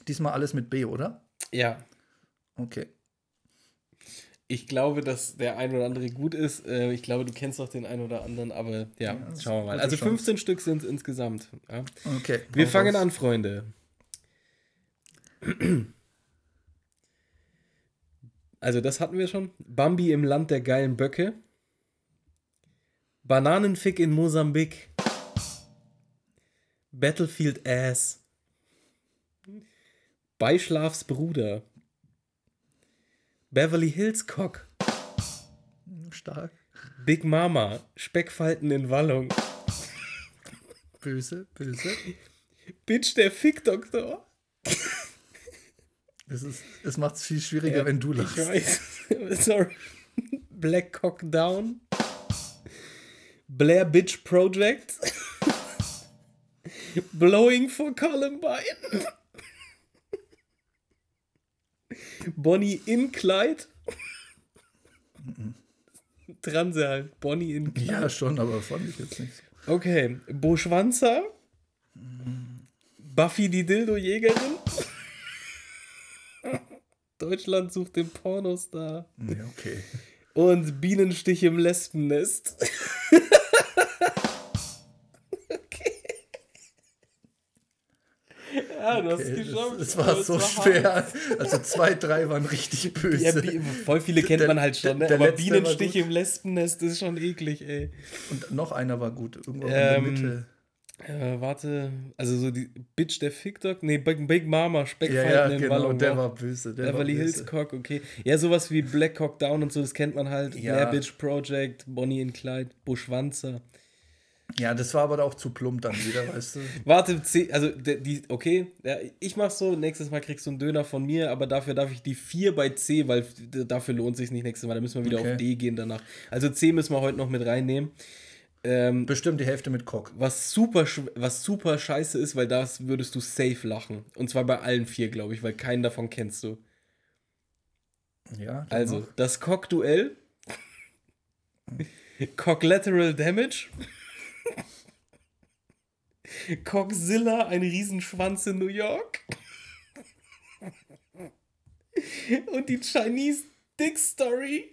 Diesmal alles mit B, oder? Ja. Okay. Ich glaube, dass der ein oder andere gut ist. Äh, Ich glaube, du kennst auch den einen oder anderen, aber ja, ist schauen wir mal. Also Chance. 15 Stück sind es insgesamt. Ja. Okay. Wir fangen raus. an, Freunde. Also, das hatten wir schon. Bambi im Land der geilen Böcke. Bananenfick in Mosambik. Battlefield Ass. Beischlafs Bruder. Beverly Hills Cock. Stark. Big Mama. Speckfalten in Wallung. Böse, böse. Bitch, der Fickdoktor. Es, ist, es macht es viel schwieriger, wenn du Ich lachst. weiß. Sorry. Black Cock Down, Blair Bitch Project, Blowing for Columbine, Bonnie in Clyde. Transe halt. Bonnie in Clyde. Ja, schon, aber fand ich jetzt nicht. Okay. Bo Schwanzer. Buffy die Dildo-Jägerin. Deutschland sucht den Pornostar. Ja, okay. Und Bienenstich im Lesbennest. okay. Ja, du hast es Okay, geschafft. das, das war aber so es war schwer. hart. Also zwei, drei waren richtig böse. Ja, voll viele kennt Der- man halt schon, ne? der aber letzte war Bienenstich im Lesbennest ist schon eklig, ey. Und noch einer war gut. Irgendwo in Ähm, der Mitte. Äh, warte, also so die Bitch der Fickdog? Nee, Big, Mama, Ja, Speckfalten ja, in genau. Der auch. war böse. Der Beverly war Hills böse. Cock, okay. Ja, sowas wie Black Cock Down und so, das kennt man halt. Ja. Blair Bitch Project, Bonnie in Clyde, Buschwanzer. Ja, das war aber auch zu plump dann wieder, weißt du. Warte, C, also die, okay, ja, ich mach so, nächstes Mal kriegst du einen Döner von mir, aber dafür darf ich die 4 bei C, weil dafür lohnt sich nicht nächstes Mal, da müssen wir wieder Okay. auf D gehen danach. Also C müssen wir heute noch mit reinnehmen. Ähm, Bestimmt die Hälfte mit Cock. was super, was super scheiße ist, weil das würdest du safe lachen. Und zwar bei allen vier, glaube ich, weil keinen davon kennst du. Ja, Also, noch. das Cock-Duell. Cock-Lateral Damage. Cockzilla, ein Riesenschwanz in New York. Und die Chinese Dick Story.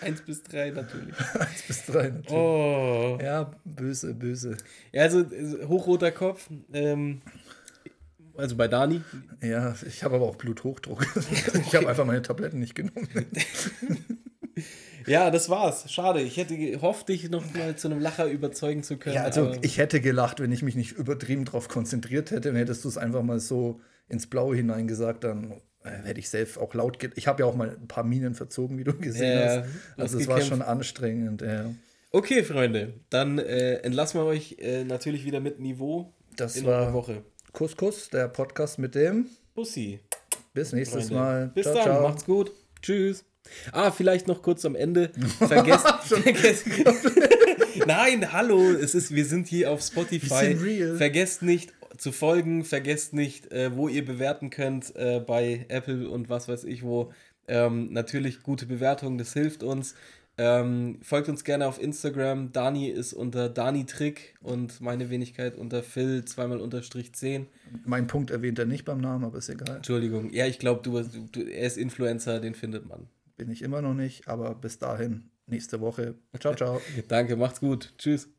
Eins bis drei natürlich. eins bis drei natürlich. Oh. Ja, böse, böse. Ja, also äh, hochroter Kopf. Ähm, also bei Dani. Ja, ich habe aber auch Bluthochdruck. Ich habe einfach meine Tabletten nicht genommen. Ja, das war's. Schade. Ich hätte gehofft, dich noch mal zu einem Lacher überzeugen zu können. Ja, also ich hätte gelacht, wenn ich mich nicht übertrieben darauf konzentriert hätte. Und hättest du es einfach mal so ins Blaue hineingesagt, dann hätte ich selbst auch laut ge Ich habe ja auch mal ein paar Minen verzogen, wie du gesehen Ja, hast. Also es war schon anstrengend. Ja. Okay, Freunde, dann äh, entlassen wir euch äh, natürlich wieder mit Niveau Das in war Woche. Kuss Kuss, der Podcast mit dem. Bussi. Bis nächstes Freunde. Mal. Bis ciao, dann, ciao. macht's gut. Tschüss. Ah, vielleicht noch kurz am Ende. Vergesst. vergesst Nein, hallo, es ist, wir sind hier auf Spotify. Real. Vergesst nicht zu folgen, vergesst nicht, äh, wo ihr bewerten könnt äh, bei Apple und was weiß ich wo. Ähm, natürlich gute Bewertungen, das hilft uns. Ähm, folgt uns gerne auf Instagram. Dani ist unter Dani Trick und meine Wenigkeit unter Phil zweimal unterstrich 10. Mein Punkt erwähnt er nicht beim Namen, aber ist egal. Entschuldigung. Ja, ich glaube, du, du, er ist Influencer, den findet man. Bin ich immer noch nicht, aber bis dahin, nächste Woche. Ciao, ciao. Danke, macht's gut. Tschüss.